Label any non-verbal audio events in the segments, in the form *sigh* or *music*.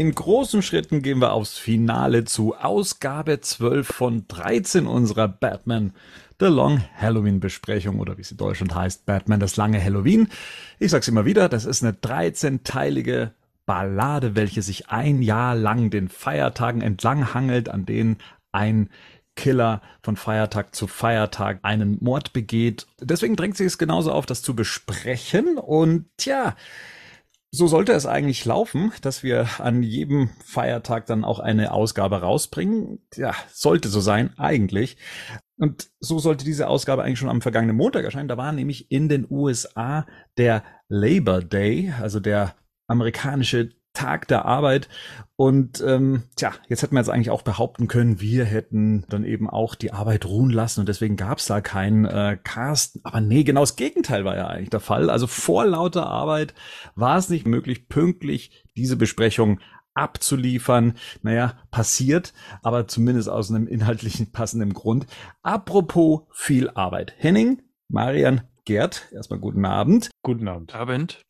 In großen Schritten gehen wir aufs Finale zu Ausgabe 12 von 13 unserer Batman The Long Halloween Besprechung oder wie sie in Deutschland heißt, Batman das lange Halloween. Ich sag's immer wieder, das ist eine 13-teilige Ballade, welche sich ein Jahr lang den Feiertagen entlang hangelt, an denen ein Killer von Feiertag zu Feiertag einen Mord begeht. Deswegen drängt sich es genauso auf, das zu besprechen. Und tja, so sollte es eigentlich laufen, dass wir an jedem Feiertag dann auch eine Ausgabe rausbringen. Ja, sollte so sein, eigentlich. Und so sollte diese Ausgabe eigentlich schon am vergangenen Montag erscheinen. Da war nämlich in den USA der Labor Day, also der amerikanische Tag der Arbeit. Und ähm, tja, jetzt hätten wir jetzt eigentlich auch behaupten können, wir hätten dann eben auch die Arbeit ruhen lassen und deswegen gab es da keinen äh, Cast. Aber nee, genau das Gegenteil war ja eigentlich der Fall. Also vor lauter Arbeit war es nicht möglich, pünktlich diese Besprechung abzuliefern. Naja, passiert, aber zumindest aus einem inhaltlichen passenden Grund. Apropos viel Arbeit. Henning, Marian, Gerd, erstmal guten Abend. Guten Abend. Abend.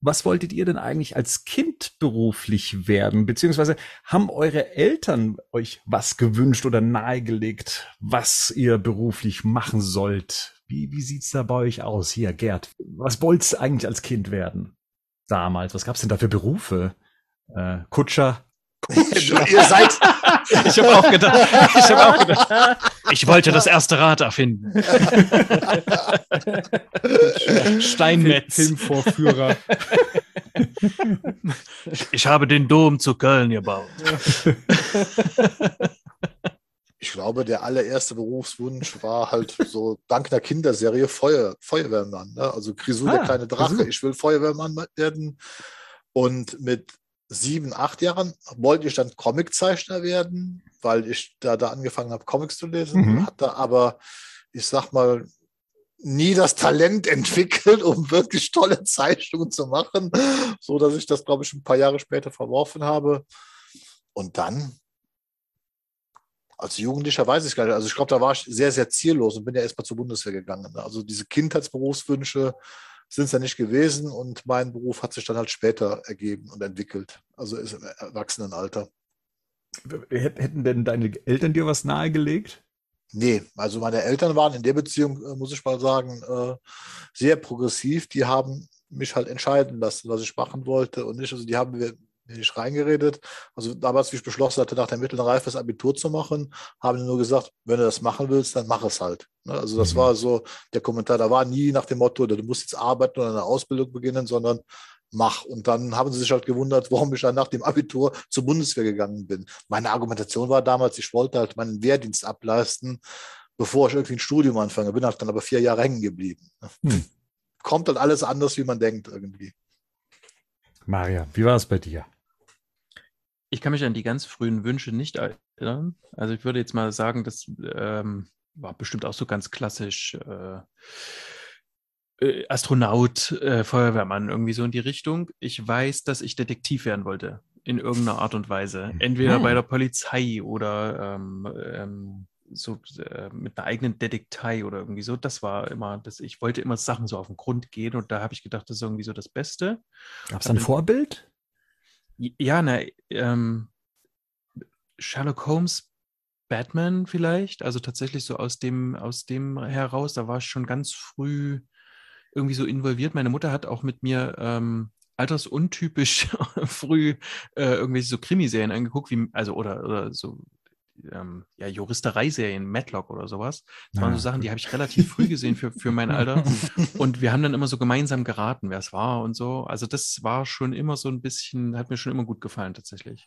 Was wolltet ihr denn eigentlich als Kind beruflich werden? Beziehungsweise haben eure Eltern euch was gewünscht oder nahegelegt, was ihr beruflich machen sollt? Wie, wie sieht's da bei euch aus? Hier, Gerd, was wollt's eigentlich als Kind werden? Damals, was gab's denn da für Berufe? Äh, Kutscher, *laughs* Ihr seid. Ich habe auch gedacht. Ich habe auch gedacht. *laughs* Ich wollte das erste Rad erfinden. *laughs* Steinmetz. Filmvorführer. Ich habe den Dom zu Köln gebaut. Ich glaube, der allererste Berufswunsch war halt so dank einer Kinderserie Feuer, Feuerwehrmann. Ne? Also Grisou, ah, der kleine Drache. Grisou. Ich will Feuerwehrmann werden. Und mit sieben, acht Jahren wollte ich dann Comiczeichner werden, weil ich da, da angefangen habe, Comics zu lesen, mhm. hatte aber, ich sag mal, nie das Talent entwickelt, um wirklich tolle Zeichnungen zu machen, so dass ich das, glaube ich, ein paar Jahre später verworfen habe. Und dann, als Jugendlicher weiß ich gar nicht, also ich glaube, da war ich sehr, sehr ziellos und bin ja erstmal zur Bundeswehr gegangen. Also diese Kindheitsberufswünsche, sind es ja nicht gewesen und mein Beruf hat sich dann halt später ergeben und entwickelt, also ist im Erwachsenenalter. Hätten denn deine Eltern dir was nahegelegt? Nee, also meine Eltern waren in der Beziehung, äh, muss ich mal sagen, äh, sehr progressiv. Die haben mich halt entscheiden lassen, was ich machen wollte und nicht. Also die haben nicht reingeredet. Also damals, wie ich beschlossen hatte, nach der mittleren Reife das Abitur zu machen, haben die nur gesagt, wenn du das machen willst, dann mach es halt. Ne? Also das mhm. war so der Kommentar. Da war nie nach dem Motto, du musst jetzt arbeiten oder eine Ausbildung beginnen, sondern mach. Und dann haben sie sich halt gewundert, *laughs* warum ich dann nach dem Abitur zur Bundeswehr gegangen bin. Meine Argumentation war damals, ich wollte halt meinen Wehrdienst ableisten, bevor ich irgendwie ein Studium anfange. Bin halt dann aber vier Jahre hängen geblieben. Hm. Kommt halt alles anders, wie man denkt irgendwie. Maria, wie war es bei dir? Ich kann mich an die ganz frühen Wünsche nicht erinnern. Also ich würde jetzt mal sagen, das ähm, war bestimmt auch so ganz klassisch äh, äh, Astronaut, äh, Feuerwehrmann, irgendwie so in die Richtung. Ich weiß, dass ich Detektiv werden wollte, in irgendeiner Art und Weise. Entweder mhm. bei der Polizei oder ähm, ähm, so äh, mit einer eigenen Detektei oder irgendwie so. Das war immer, das, ich wollte immer Sachen so auf den Grund gehen und da habe ich gedacht, das ist irgendwie so das Beste. Gab es ein Vorbild? Ja, na, ähm, Sherlock Holmes, Batman vielleicht, also tatsächlich so aus dem, aus dem heraus, da war ich schon ganz früh irgendwie so involviert. Meine Mutter hat auch mit mir ähm, altersuntypisch *laughs* früh äh, irgendwelche so Krimiserien angeguckt, wie, also oder, oder so ähm, ja, Juristereiserien, Matlock oder sowas. Das waren so Sachen, die habe ich relativ früh gesehen für, für mein Alter. *laughs* Und wir haben dann immer so gemeinsam geraten, wer es war und so. Also das war schon immer so ein bisschen, hat mir schon immer gut gefallen tatsächlich.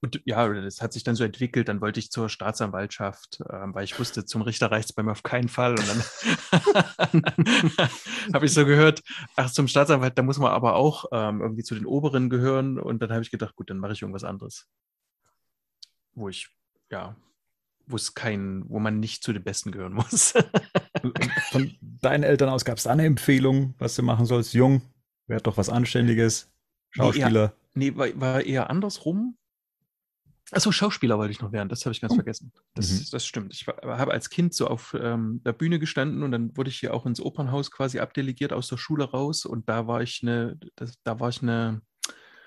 Und ja, das hat sich dann so entwickelt. Dann wollte ich zur Staatsanwaltschaft, äh, weil ich wusste, zum Richter reicht es bei mir auf keinen Fall. Und dann *laughs* habe ich so gehört, ach, zum Staatsanwalt, da muss man aber auch ähm, irgendwie zu den Oberen gehören. Und dann habe ich gedacht, gut, dann mache ich irgendwas anderes wo ich, ja, wo es kein, wo man nicht zu den Besten gehören muss. *laughs* Von deinen Eltern aus gab es da eine Empfehlung, was du machen sollst? Jung, werd doch was Anständiges, Schauspieler. Nee, eher, nee war, war eher andersrum. Achso, Schauspieler wollte ich noch werden, das habe ich ganz oh. vergessen. Das, mhm. das stimmt. Ich habe als Kind so auf ähm, der Bühne gestanden und dann wurde ich hier auch ins Opernhaus quasi abdelegiert aus der Schule raus und da war ich eine, das, da war ich eine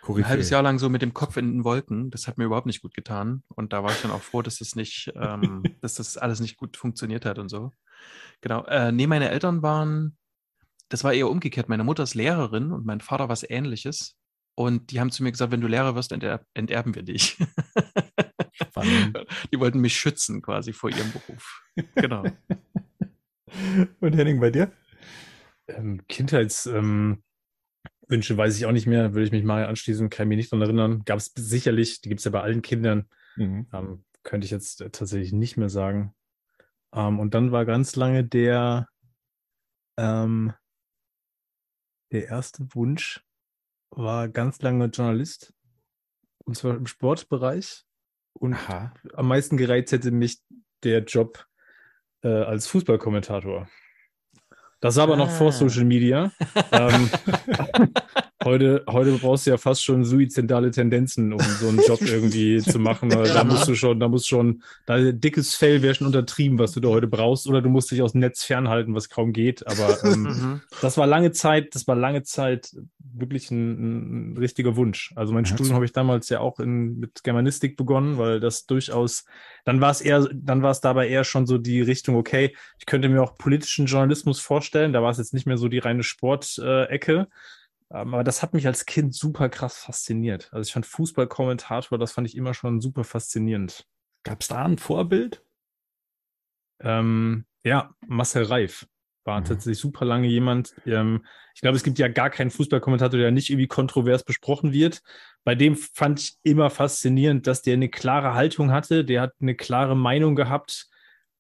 Koryphäe. Ein halbes Jahr lang so mit dem Kopf in den Wolken. Das hat mir überhaupt nicht gut getan. Und da war ich dann auch froh, dass das nicht, ähm, *laughs* dass das alles nicht gut funktioniert hat und so. Genau. Äh, nee, meine Eltern waren, das war eher umgekehrt. Meine Mutter ist Lehrerin und mein Vater was ähnliches. Und die haben zu mir gesagt, wenn du Lehrer wirst, enterb enterben wir dich. *laughs* Spannend. Die wollten mich schützen quasi vor ihrem Beruf. Genau. *laughs* Und Henning, bei dir? Ähm, Kindheitswünsche ähm, weiß ich auch nicht mehr, würde ich mich mal anschließen, kann mich nicht daran erinnern. Gab es sicherlich, die gibt es ja bei allen Kindern. Mhm. Ähm, könnte ich jetzt tatsächlich nicht mehr sagen. Ähm, und dann war ganz lange der, ähm, der erste Wunsch, war ganz lange Journalist. Und zwar im Sportbereich. Und Aha. am meisten gereizt hätte mich der Job äh, als Fußballkommentator. Das war aber ah. noch vor ah. Social Media. *laughs* ähm, *laughs* Heute, heute brauchst du ja fast schon suizidale Tendenzen, um so einen Job irgendwie zu machen. *laughs* Da musst du schon, da musst schon, da dickes Fell wäre schon untertrieben, was du da heute brauchst, oder du musst dich aus dem Netz fernhalten, was kaum geht. Aber ähm, *laughs* mhm. das war lange Zeit, das war lange Zeit wirklich ein, ein richtiger Wunsch. Also mein ja, Studium habe ich damals ja auch in, mit Germanistik begonnen, weil das durchaus, dann war es eher, dann war es dabei eher schon so die Richtung, okay, ich könnte mir auch politischen Journalismus vorstellen. Da war es jetzt nicht mehr so die reine Sportecke. Äh, aber das hat mich als Kind super krass fasziniert. Also ich fand Fußballkommentator, das fand ich immer schon super faszinierend. Gab es da ein Vorbild? Ähm, ja, Marcel Reif war mhm. tatsächlich super lange jemand. Ähm, ich glaube, es gibt ja gar keinen Fußballkommentator, der nicht irgendwie kontrovers besprochen wird. Bei dem fand ich immer faszinierend, dass der eine klare Haltung hatte, der hat eine klare Meinung gehabt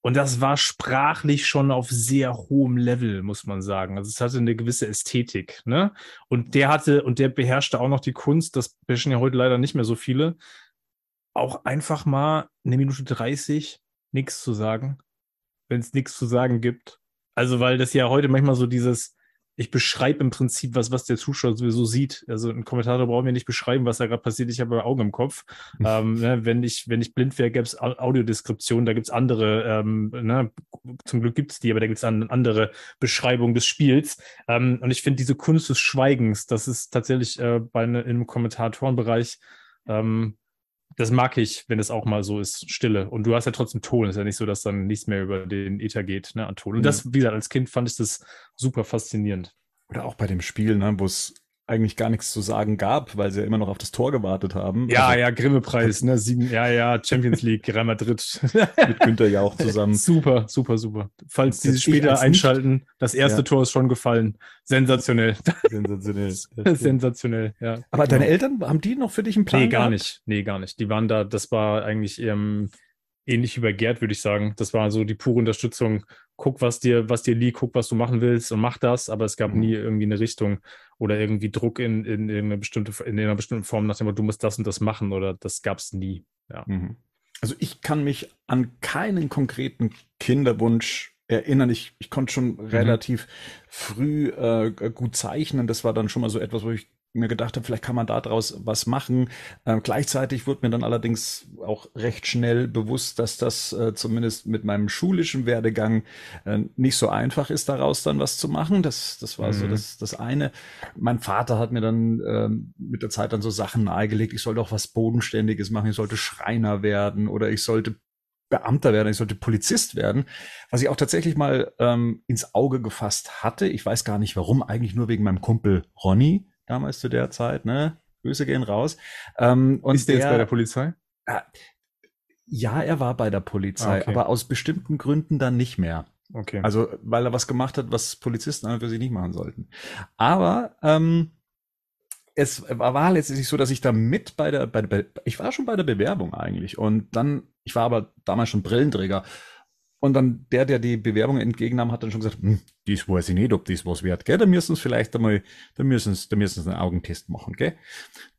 und das war sprachlich schon auf sehr hohem Level, muss man sagen. Also es hatte eine gewisse Ästhetik, ne? Und der hatte, und der beherrschte auch noch die Kunst, das beherrschen ja heute leider nicht mehr so viele, auch einfach mal eine Minute 30 nichts zu sagen, wenn es nichts zu sagen gibt. Also, weil das ja heute manchmal so dieses, ich beschreibe im Prinzip was, was der Zuschauer sowieso sieht. Also ein Kommentator braucht mir nicht beschreiben, was da gerade passiert. Ich habe Augen im Kopf. Hm. ähm, ne, wenn, ich, wenn ich blind wäre, gäbe es Audiodeskription, da gibt es andere, ähm, ne, zum Glück gibt es die, aber da gibt es an, andere Beschreibungen des Spiels. Ähm, und ich finde diese Kunst des Schweigens, das ist tatsächlich äh, bei ne, im Kommentatorenbereich ähm, das mag ich, wenn es auch mal so ist, Stille. Und du hast ja trotzdem Ton. Es ist ja nicht so, dass dann nichts mehr über den Ether geht, ne, an Ton. Und mhm. das, wie gesagt, als Kind fand ich das super faszinierend. Oder auch bei dem Spiel, ne, wo es eigentlich gar nichts zu sagen gab, weil sie ja immer noch auf das Tor gewartet haben. Ja, also, ja, Grimme-Preis, ne? Sieben, ja, ja, Champions League, Real Madrid. *laughs* Mit Günther ja auch zusammen. Super, super, super. Falls Sie später einschalten, das erste ja. Tor ist schon gefallen. Sensationell. Sensationell. *laughs* Sensationell, ja. Aber genau. deine Eltern, haben die noch für dich einen Plan? Nee, gar gehabt? nicht. Nee, gar nicht. Die waren da, das war eigentlich ähm, ähnlich wie bei Gerd, würde ich sagen. Das war so die pure Unterstützung. Guck, was dir, was dir liegt, guck, was du machen willst und mach das. Aber es gab mhm. nie irgendwie eine Richtung oder irgendwie Druck in, in, in, eine bestimmte, in einer bestimmten Form nach dem Motto, du musst das und das machen oder das gab es nie. Ja. Mhm. Also ich kann mich an keinen konkreten Kinderwunsch erinnern. Ich, ich konnte schon mhm. relativ früh äh, gut zeichnen. Das war dann schon mal so etwas, wo ich mir gedacht habe, vielleicht kann man daraus was machen. Ähm, gleichzeitig wurde mir dann allerdings auch recht schnell bewusst, dass das äh, zumindest mit meinem schulischen Werdegang äh, nicht so einfach ist, daraus dann was zu machen. Das, das war mhm. so das, das eine. Mein Vater hat mir dann ähm, mit der Zeit dann so Sachen nahegelegt, ich sollte auch was Bodenständiges machen, ich sollte Schreiner werden oder ich sollte Beamter werden, ich sollte Polizist werden, was ich auch tatsächlich mal ähm, ins Auge gefasst hatte. Ich weiß gar nicht warum, eigentlich nur wegen meinem Kumpel Ronny damals zu der Zeit, ne? Grüße gehen raus. Ähm, und ist der, der jetzt bei der Polizei? Äh, ja, er war bei der Polizei, ah, okay. aber aus bestimmten Gründen dann nicht mehr. Okay. Also, weil er was gemacht hat, was Polizisten an für sich nicht machen sollten. Aber ähm, es war letztendlich so, dass ich da mit bei der, bei der, ich war schon bei der Bewerbung eigentlich und dann, ich war aber damals schon Brillenträger und dann der, der die Bewerbung entgegennahm, hat dann schon gesagt, hm, das weiß ich nicht, ob das was wert, gell? Da müssen sie vielleicht einmal, da müssen sie, da müssen sie einen Augentest machen, gell?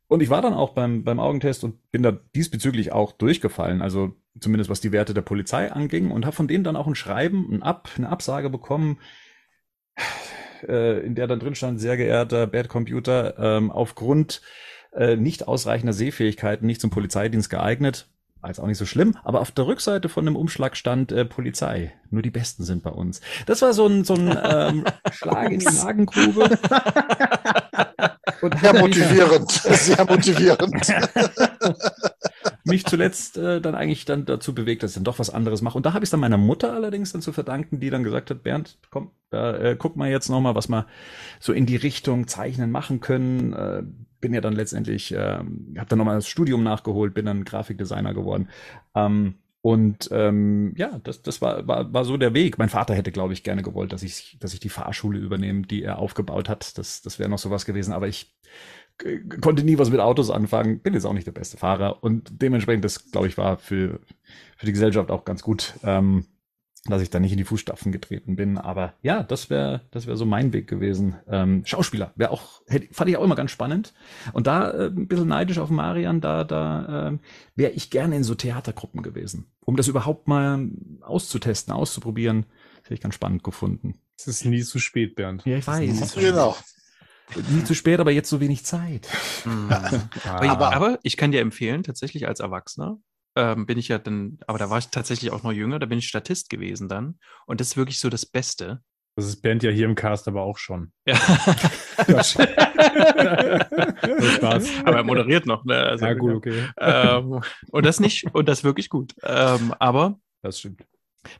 Und ich war dann auch beim, beim Augentest und bin da diesbezüglich auch durchgefallen, also zumindest was die Werte der Polizei anging und habe von denen dann auch ein Schreiben, ein Ab, eine Absage bekommen, äh, in der dann drin stand, sehr geehrter Bad Computer, ähm, aufgrund äh, nicht ausreichender Sehfähigkeiten nicht zum Polizeidienst geeignet, war jetzt auch nicht so schlimm, aber auf der Rückseite von dem Umschlag stand äh, Polizei. Nur die Besten sind bei uns. Das war so ein, so ein ähm, *laughs* Schlag in die Magengrube. *laughs* sehr motivierend, sehr motivierend. *laughs* mich zuletzt äh, dann eigentlich dann dazu bewegt, dass ich dann doch was anderes mache. Und da habe ich es dann meiner Mutter allerdings dann zu verdanken, die dann gesagt hat, Bernd, komm, da, äh, guck mal jetzt nochmal, was wir so in die Richtung Zeichnen machen können. Äh, bin ja dann letztendlich, äh, habe dann nochmal das Studium nachgeholt, bin dann Grafikdesigner geworden. Ähm, und ähm, ja, das, das war, war, war so der Weg. Mein Vater hätte, glaube ich, gerne gewollt, dass ich, dass ich die Fahrschule übernehme, die er aufgebaut hat. Das, das wäre noch sowas gewesen. Aber ich konnte nie was mit Autos anfangen, bin jetzt auch nicht der beste Fahrer und dementsprechend, das glaube ich, war für, für die Gesellschaft auch ganz gut, ähm, dass ich da nicht in die Fußstapfen getreten bin. Aber ja, das wäre das wäre so mein Weg gewesen. Ähm, Schauspieler wäre auch, hätte, fand ich auch immer ganz spannend. Und da äh, ein bisschen neidisch auf Marian, da, da äh, wäre ich gerne in so Theatergruppen gewesen, um das überhaupt mal auszutesten, auszuprobieren. Das hätte ich ganz spannend gefunden. Es ist nie zu spät, Bernd. Ja, ich weiß. Genau. Nie zu spät, aber jetzt so wenig Zeit. Mhm. aber, aber, aber, ich kann dir empfehlen, tatsächlich als Erwachsener ähm, bin ich ja dann, aber da war ich tatsächlich auch noch jünger, da bin ich Statist gewesen dann. Und das ist wirklich so das Beste. Das ist Bernd ja hier im Cast aber auch schon. Ja. *laughs* *laughs* Spaß. Aber er moderiert noch, ne? Also, ja, gut, okay. Ähm, und das nicht, und das wirklich gut. Ähm, aber das stimmt.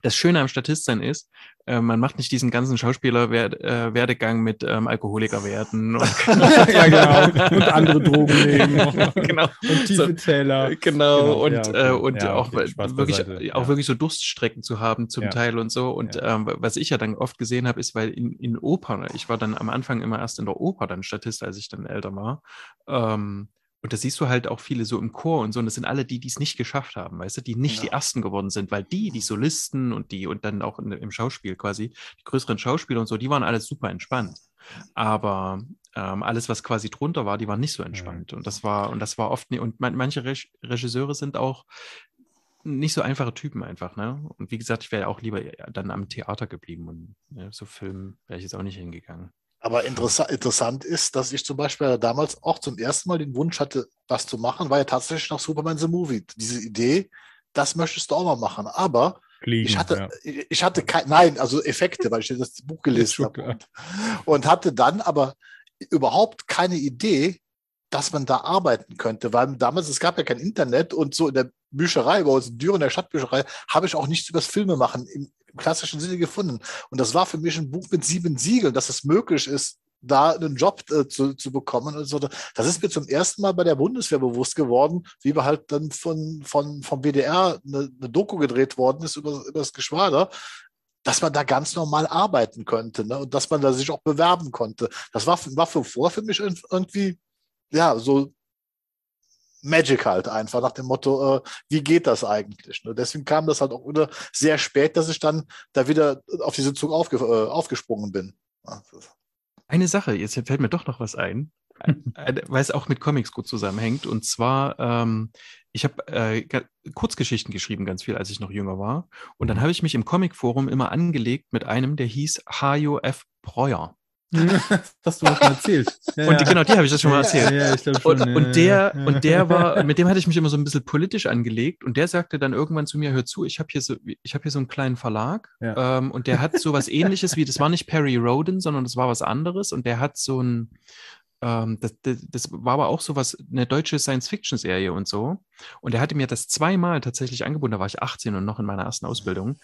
Das Schöne am Statistsein ist, äh, man macht nicht diesen ganzen Schauspielerwerdegang äh, mit ähm, Alkoholikerwerten und, *laughs* *laughs* ja, genau. und andere Drogen nehmen. *laughs* genau. Und tiefe so, Zähler. Genau. genau. Und, ja, okay. äh, und ja, auch, wirklich, auch wirklich so Durststrecken zu haben zum Teil und so. Und ähm, was ich ja dann oft gesehen habe, ist, weil in, in Opern, ich war dann am Anfang immer erst in der Oper dann Statist, als ich dann älter war. Ähm, und da siehst du halt auch viele so im Chor und so. Und das sind alle die, die es nicht geschafft haben, weißt du, die nicht ja. die Ersten geworden sind, weil die, die Solisten und die und dann auch in, im Schauspiel quasi, die größeren Schauspieler und so, die waren alle super entspannt. Aber ähm, alles, was quasi drunter war, die waren nicht so entspannt. Mhm. Und das war, und das war oft nicht, und man, manche Re Regisseure sind auch nicht so einfache Typen einfach, ne? Und wie gesagt, ich wäre auch lieber dann am Theater geblieben und ne, so Film wäre ich jetzt auch nicht hingegangen. Aber interessa interessant ist, dass ich zum Beispiel damals auch zum ersten Mal den Wunsch hatte, das zu machen, war ja tatsächlich noch Superman the Movie. Diese Idee, das möchtest du auch mal machen. Aber Fliegen, ich hatte, ja. ich hatte kein, nein, also Effekte, weil ich das Buch *laughs* gelesen habe. Und, und hatte dann aber überhaupt keine Idee, dass man da arbeiten könnte, weil damals, es gab ja kein Internet und so in der Bücherei, bei uns in Düren, der Stadtbücherei, habe ich auch nichts über das Filmemachen im, im klassischen Sinne gefunden. Und das war für mich ein Buch mit sieben Siegeln, dass es möglich ist, da einen Job äh, zu, zu bekommen. Und so. Das ist mir zum ersten Mal bei der Bundeswehr bewusst geworden, wie wir halt dann von, von, vom BDR eine, eine Doku gedreht worden ist über, über das Geschwader, dass man da ganz normal arbeiten könnte ne? und dass man da sich auch bewerben konnte. Das war, war für vor für mich irgendwie, ja, so Magic halt einfach nach dem Motto, äh, wie geht das eigentlich? Ne? Deswegen kam das halt auch wieder sehr spät, dass ich dann da wieder auf diese Zug aufge äh, aufgesprungen bin. Eine Sache, jetzt fällt mir doch noch was ein, *laughs* weil es auch mit Comics gut zusammenhängt. Und zwar, ähm, ich habe äh, Kurzgeschichten geschrieben, ganz viel, als ich noch jünger war. Und dann habe ich mich im Comicforum immer angelegt mit einem, der hieß Hajo F. Breuer. *laughs* das hast du mal erzählt. *laughs* Ja, und die, genau, die habe ich das schon mal erzählt. Ja, ich schon, und, und, der, und *laughs* der war, mit dem hatte ich mich immer so ein bisschen politisch angelegt und der sagte dann irgendwann zu mir, hör zu, ich habe hier so, ich habe hier so einen kleinen Verlag ähm, und der hat so was ähnliches wie, das war nicht Perry Roden, sondern das war was anderes und der hat so ein, ähm, das, das, das, war aber auch so was, eine deutsche Science-Fiction-Serie und so. Und er hatte mir das zweimal tatsächlich angeboten, da war ich 18 und noch in meiner ersten Ausbildung.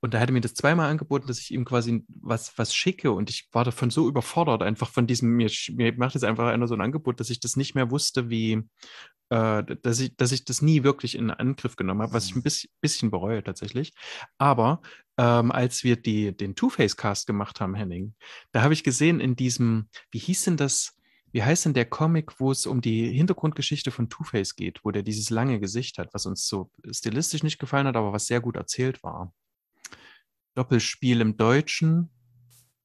Und da hatte mir das zweimal angeboten, dass ich ihm quasi was, was schicke. Und ich war davon so überfordert, einfach von diesem, mir, mir macht jetzt einfach einer so ein Angebot, dass ich das nicht mehr wusste, wie, äh, dass, ich, dass ich das nie wirklich in Angriff genommen habe, was ich ein bisschen, bisschen bereue tatsächlich. Aber ähm, als wir die, den Two-Face-Cast gemacht haben, Henning, da habe ich gesehen in diesem, wie hieß denn das? Wie heißt denn der Comic, wo es um die Hintergrundgeschichte von Two-Face geht, wo der dieses lange Gesicht hat, was uns so stilistisch nicht gefallen hat, aber was sehr gut erzählt war? Doppelspiel im Deutschen.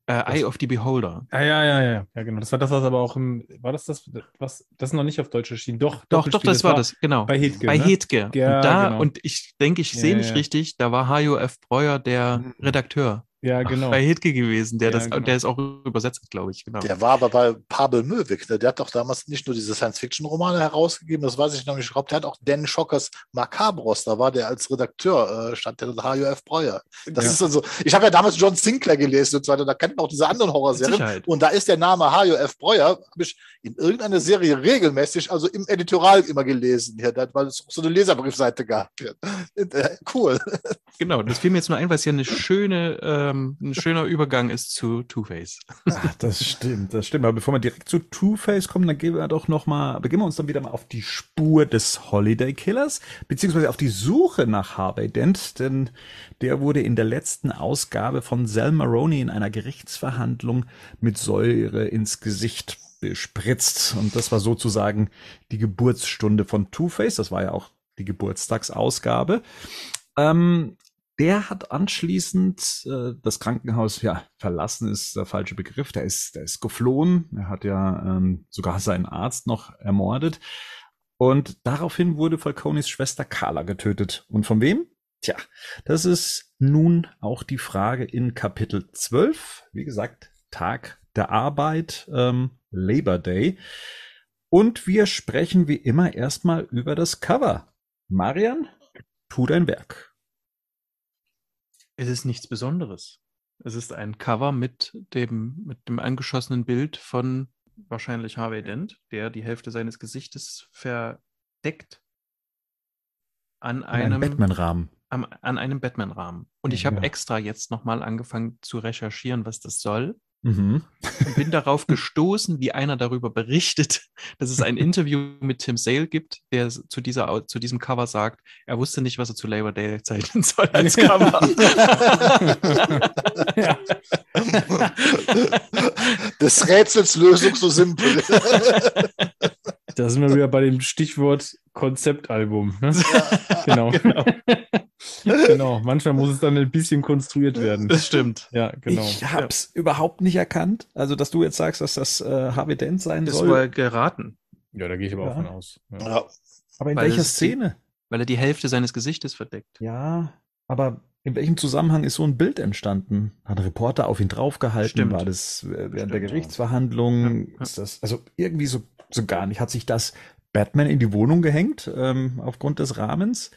Äh, Eye of the Beholder. Ah, ja, ja, ja, ja, genau. Das war das, was aber auch im, war das das, was, das ist noch nicht auf Deutsch erschienen? Doch, doch, doch, das, das war das, genau. Bei Hedge. Bei ne? Hedge. Ja, und da, genau. und ich denke, ich sehe ja, nicht ja. richtig, da war Hajo F. Breuer der mhm. Redakteur. Ja, genau. Bei Hitke gewesen, der, ja, das, genau. der ist auch übersetzt, glaube ich. Genau. Der war aber bei Pavel Möwig. Ne? Der hat doch damals nicht nur diese Science-Fiction-Romane herausgegeben, das weiß ich noch nicht. Ich glaube, der hat auch Dan Schockers Macabros. Da war der als Redakteur, äh, stand der HUF Breuer. Das ja. ist also, ich habe ja damals John Sinclair gelesen und so weiter. Da kennt man auch diese anderen Horrorserien. Und da ist der Name HUF Breuer, habe ich in irgendeiner Serie regelmäßig, also im Editorial immer gelesen, ja, weil es auch so eine Leserbriefseite gab. Äh, cool. Genau, das fiel mir jetzt nur ein, weil es ja eine schöne, ähm, ein schöner Übergang ist zu Two-Face. Ach, das stimmt, das stimmt. Aber bevor wir direkt zu Two-Face kommen, dann gehen wir doch noch mal, begeben wir uns dann wieder mal auf die Spur des Holiday Killers, beziehungsweise auf die Suche nach Harvey Dent, denn der wurde in der letzten Ausgabe von Sal Maroney in einer Gerichtsverhandlung mit Säure ins Gesicht bespritzt. Und das war sozusagen die Geburtsstunde von Two-Face. Das war ja auch die Geburtstagsausgabe. Ähm, der hat anschließend äh, das Krankenhaus ja verlassen, ist der falsche Begriff. Der ist, der ist geflohen. Er hat ja ähm, sogar seinen Arzt noch ermordet. Und daraufhin wurde Falconis Schwester Carla getötet. Und von wem? Tja, das ist nun auch die Frage in Kapitel 12. Wie gesagt, Tag der Arbeit. Ähm, Labor Day. Und wir sprechen wie immer erstmal über das Cover. Marian, tu dein Werk. Es ist nichts Besonderes. Es ist ein Cover mit dem, mit dem angeschossenen Bild von wahrscheinlich Harvey Dent, der die Hälfte seines Gesichtes verdeckt an einem, einem Batman-Rahmen. An einem Batman-Rahmen. Und ich habe ja. extra jetzt nochmal angefangen zu recherchieren, was das soll. Mhm. Und bin darauf gestoßen, wie einer darüber berichtet, *laughs* dass es ein Interview mit Tim Sale gibt, der zu, dieser, zu diesem Cover sagt, er wusste nicht, was er zu Labor Day zeichnen soll als Cover. *laughs* Des Rätsels Lösung so simpel. *laughs* Da sind wir wieder bei dem Stichwort Konzeptalbum. Ne? Ja, *laughs* genau. genau. *laughs* genau. Manchmal muss es dann ein bisschen konstruiert werden. Das stimmt. Ja, genau. Ich hab's ja. überhaupt nicht erkannt. Also, dass du jetzt sagst, dass das äh, Harvey Dent sein das soll. Das war geraten. Ja, da gehe ich aber ja. auch von aus. Ja. Aber in weil welcher Szene? Die, weil er die Hälfte seines Gesichtes verdeckt. Ja, aber in welchem Zusammenhang ist so ein Bild entstanden? Hat ein Reporter auf ihn draufgehalten? Stimmt. War das während Stimmt, der Gerichtsverhandlung? Ja. Ist das, also irgendwie so, so gar nicht. Hat sich das Batman in die Wohnung gehängt, ähm, aufgrund des Rahmens?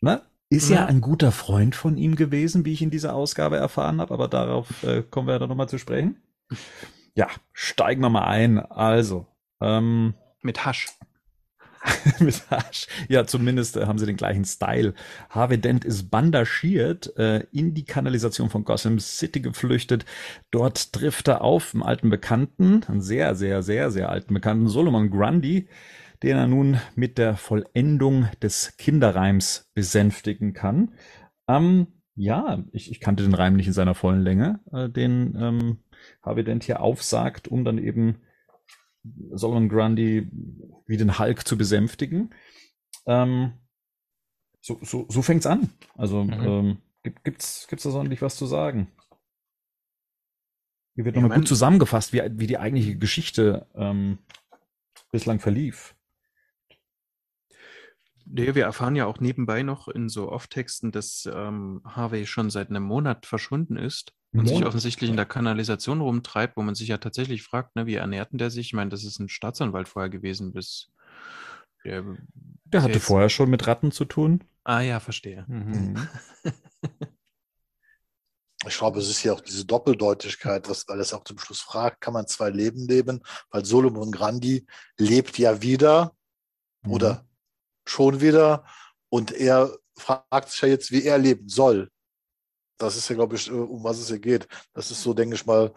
Ne? Ist ja. ja. ein guter Freund von ihm gewesen, wie ich in dieser Ausgabe erfahren habe, aber darauf äh, kommen wir ja dann nochmal zu sprechen. Ja, steigen wir mal ein. Also. Ähm, mit Hasch. *laughs* mit Hasch. Ja, zumindest äh, haben sie den gleichen Style. Harvey Dent ist bandagiert, äh, in die Kanalisation von Gotham City geflüchtet. Dort trifft er auf einen alten Bekannten, einen sehr, sehr, sehr, sehr alten Bekannten, Solomon Grundy, den er nun mit der Vollendung des Kinderreims besänftigen kann. Ähm, ja, ich, ich kannte den Reim nicht in seiner vollen Länge, äh, den ähm, Harvey Dent hier aufsagt, um dann eben Solomon Grundy wie den Hulk zu besänftigen. Ähm, so so, so fängt's an. Also mhm. ähm, gibt, gibt's, gibt's da sonderlich was zu sagen? Hier wird ja, nochmal gut zusammengefasst, wie, wie die eigentliche Geschichte ähm, bislang verlief. Nee, wir erfahren ja auch nebenbei noch in so Off-Texten, dass ähm, Harvey schon seit einem Monat verschwunden ist und sich offensichtlich in der Kanalisation rumtreibt, wo man sich ja tatsächlich fragt, ne, wie ernährten der sich? Ich meine, das ist ein Staatsanwalt vorher gewesen, bis der, der hatte jetzt... vorher schon mit Ratten zu tun. Ah ja, verstehe. Mhm. mhm. *laughs* Ich glaube, es ist ja auch diese Doppeldeutigkeit, was, weil es auch zum Schluss fragt, kann man zwei Leben leben? Weil Solomon Grandi lebt ja wieder mhm. oder schon wieder. Und er fragt sich ja jetzt, wie er leben soll. Das ist ja, glaube ich, äh, um was es hier geht. Das ist so, denke ich mal,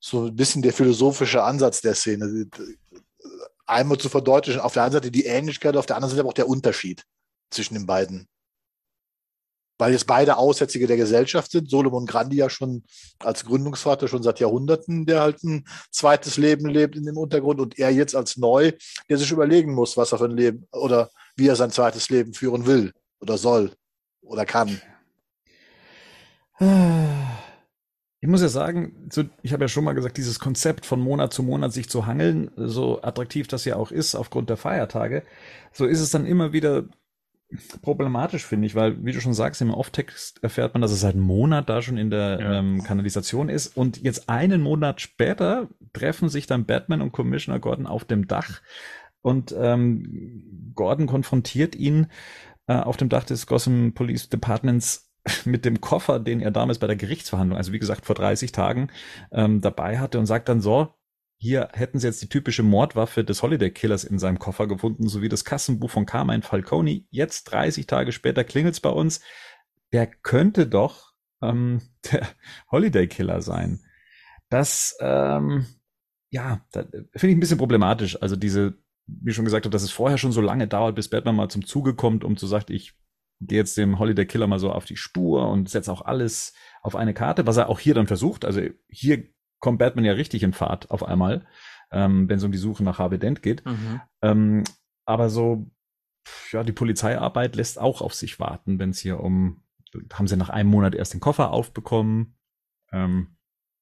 so ein bisschen der philosophische Ansatz der Szene. Einmal zu verdeutlichen, auf der einen Seite die Ähnlichkeit, auf der anderen Seite aber auch der Unterschied zwischen den beiden weil jetzt beide Aussätzige der Gesellschaft sind. Solomon Grandi ja schon als Gründungsvater schon seit Jahrhunderten, der halt ein zweites Leben lebt in dem Untergrund und er jetzt als neu, der sich überlegen muss, was er für ein Leben oder wie er sein zweites Leben führen will oder soll oder kann. Ich muss ja sagen, so, ich habe ja schon mal gesagt, dieses Konzept von Monat zu Monat sich zu hangeln, so attraktiv das ja auch ist aufgrund der Feiertage, so ist es dann immer wieder problematisch, finde ich, weil, wie du schon sagst, im Off-Text erfährt man, dass es seit einem Monat da schon in der ja. ähm, Kanalisation ist. Und jetzt einen Monat später treffen sich dann Batman und Commissioner Gordon auf dem Dach. Und ähm, Gordon konfrontiert ihn äh, auf dem Dach des Gotham Police Departments *laughs* mit dem Koffer, den er damals bei der Gerichtsverhandlung, also wie gesagt vor 30 Tagen, ähm, dabei hatte und sagt dann so, hier hätten sie jetzt die typische Mordwaffe des Holiday Killers in seinem Koffer gefunden, sowie das Kassenbuch von Carmine Falcone. Jetzt 30 Tage später klingelt's bei uns. Der könnte doch ähm, *laughs* der Holiday Killer sein. Das, ähm, ja, da finde ich ein bisschen problematisch. Also diese, wie schon gesagt habe, dass es vorher schon so lange dauert, bis Batman mal zum Zuge kommt, um zu sagen, ich gehe jetzt dem Holiday Killer mal so auf die Spur und setze auch alles auf eine Karte, was er auch hier dann versucht. Also hier kommt Batman ja richtig in Fahrt auf einmal, ähm, wenn es um die Suche nach Harvey Dent geht. Mhm. Ähm, aber so, ja, die Polizeiarbeit lässt auch auf sich warten, wenn es hier um, haben sie nach einem Monat erst den Koffer aufbekommen, ähm,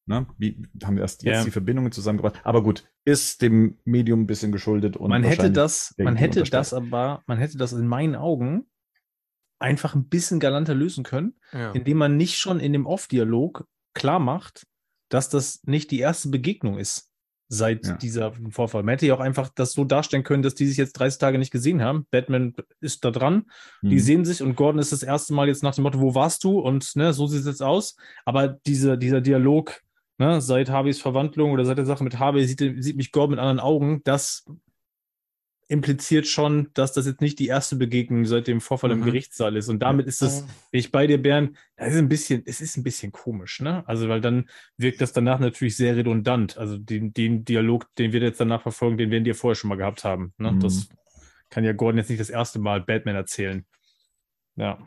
ne? Wie haben wir erst jetzt ja. die Verbindungen zusammengebracht? Aber gut, ist dem Medium ein bisschen geschuldet und man hätte das, man hätte das aber, man hätte das in meinen Augen einfach ein bisschen galanter lösen können, ja. indem man nicht schon in dem Off-Dialog klar macht, dass das nicht die erste Begegnung ist seit ja. dieser Vorfall. Man hätte ja auch einfach das so darstellen können, dass die sich jetzt 30 Tage nicht gesehen haben. Batman ist da dran, mhm. die sehen sich und Gordon ist das erste Mal jetzt nach dem Motto, wo warst du? Und ne, so sieht es jetzt aus. Aber diese, dieser Dialog, ne, seit Harveys Verwandlung oder seit der Sache mit Harvey sieht, sieht mich Gordon mit anderen Augen, das impliziert schon, dass das jetzt nicht die erste Begegnung seit dem Vorfall mhm. im Gerichtssaal ist. Und damit ist es, bin ich bei dir, Bern, das ist ein bisschen, es ist ein bisschen komisch, ne? Also, weil dann wirkt das danach natürlich sehr redundant. Also den, den Dialog, den wir jetzt danach verfolgen, den werden die ja vorher schon mal gehabt haben. Ne? Mhm. Das kann ja Gordon jetzt nicht das erste Mal Batman erzählen. Ja.